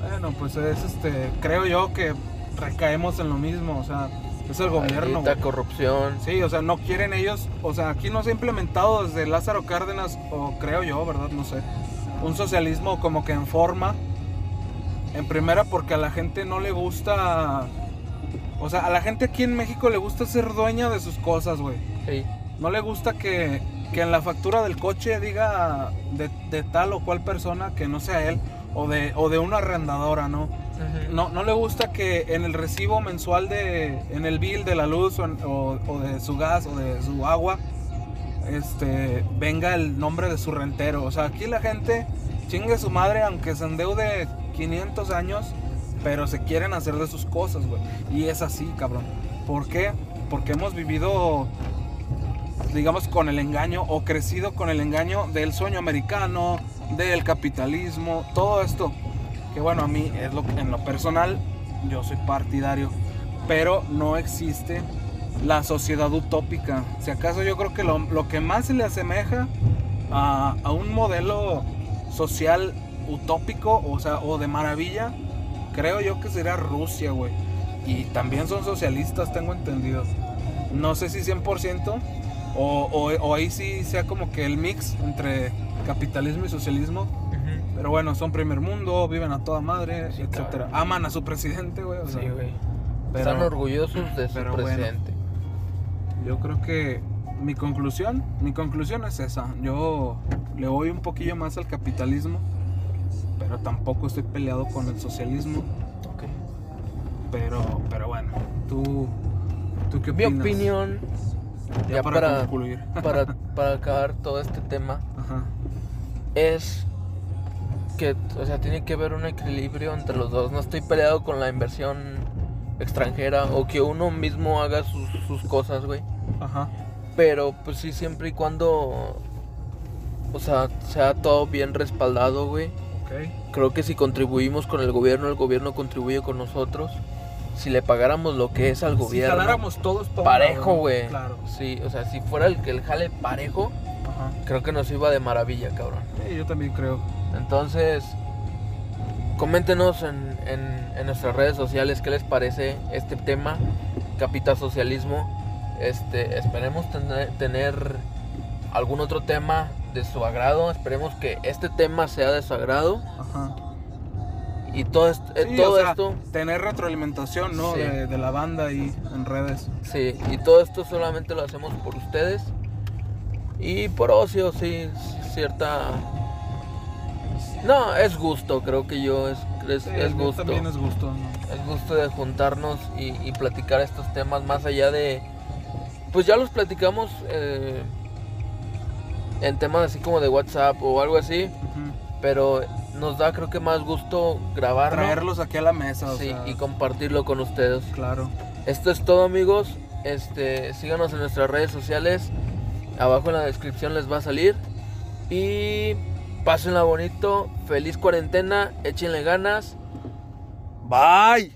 Bueno, pues es este, creo yo que recaemos en lo mismo, o sea, es el gobierno. Güey. corrupción. Sí, o sea, no quieren ellos, o sea, aquí no se ha implementado desde Lázaro Cárdenas, o creo yo, ¿verdad? No sé, un socialismo como que en forma, en primera porque a la gente no le gusta, o sea, a la gente aquí en México le gusta ser dueña de sus cosas, güey. Sí. No le gusta que, que en la factura del coche diga de, de tal o cual persona que no sea él, o de, o de una arrendadora, ¿no? No, no le gusta que en el recibo mensual de, en el bill de la luz o, en- o- o de su gas o de su agua, este, venga el nombre de su rentero. O sea, aquí la gente chingue su madre aunque se endeude 500 años, pero se quieren hacer de sus cosas, güey. Y es así, cabrón. ¿Por qué? Porque hemos vivido, digamos, con el engaño o crecido con el engaño del sueño americano, del capitalismo, todo esto que bueno, a mí es lo en lo personal yo soy partidario, pero no existe la sociedad utópica. Si acaso yo creo que lo, lo que más se le asemeja a, a un modelo social utópico, o sea, o de maravilla, creo yo que sería Rusia, güey. y también son socialistas, tengo entendido. No sé si 100% o, o, o ahí sí sea como que el mix entre capitalismo y socialismo. Pero bueno, son primer mundo, viven a toda madre, Sí, etcétera. Aman a su presidente, güey. o sea, Sí, güey. pero Están orgullosos de su pero bueno. presidente. Yo creo que mi conclusión, mi conclusión es esa. Yo le voy un poquillo más al capitalismo, pero tampoco estoy peleado con el socialismo. Ok. Pero, pero bueno, tú, tú qué Mi opinas? opinión, ya, ya para, para- concluir. [laughs] para, para acabar todo este tema, Ajá. es que, o sea, tiene que haber un equilibrio entre los dos. No estoy peleado con la inversión extranjera o que uno mismo haga sus, sus cosas, güey. Ajá. Pero pues sí, siempre y cuando, o sea, sea todo bien respaldado, güey. Creo que si contribuimos con el gobierno, el gobierno contribuye con nosotros. Si le pagáramos lo que es al Si gobierno, jaláramos todos parejo, güey. Claro. Sí, o sea, si fuera el que el jale parejo, Ajá. creo que nos iba de maravilla, cabrón. Sí, yo también creo. Entonces, coméntenos en, en- en nuestras redes sociales qué les parece este tema, capital socialismo. Este, esperemos tener, tener algún otro tema de su agrado. Esperemos que este tema sea de su agrado. Ajá. Y todo, est- eh, Sí, todo o sea, esto, Tener retroalimentación, ¿no? Sí. De, de la banda ahí en redes. sí, y todo esto solamente lo hacemos por ustedes. Y por ocio, sí, cierta... No, es gusto, creo que yo, es, es, Sí, es gusto. También es gusto, ¿no? el gusto de juntarnos y, y platicar estos temas más allá de pues ya los platicamos eh, en temas así como de WhatsApp o algo así pero nos da creo que más gusto grabarlo. Traerlos aquí a la mesa, o sí, sea, y compartirlo con ustedes. Claro. esto es todo amigos. Este síganos en nuestras redes sociales. Abajo en la descripción les va a salir. Y pásenla bonito. Feliz cuarentena. Échenle ganas. Bye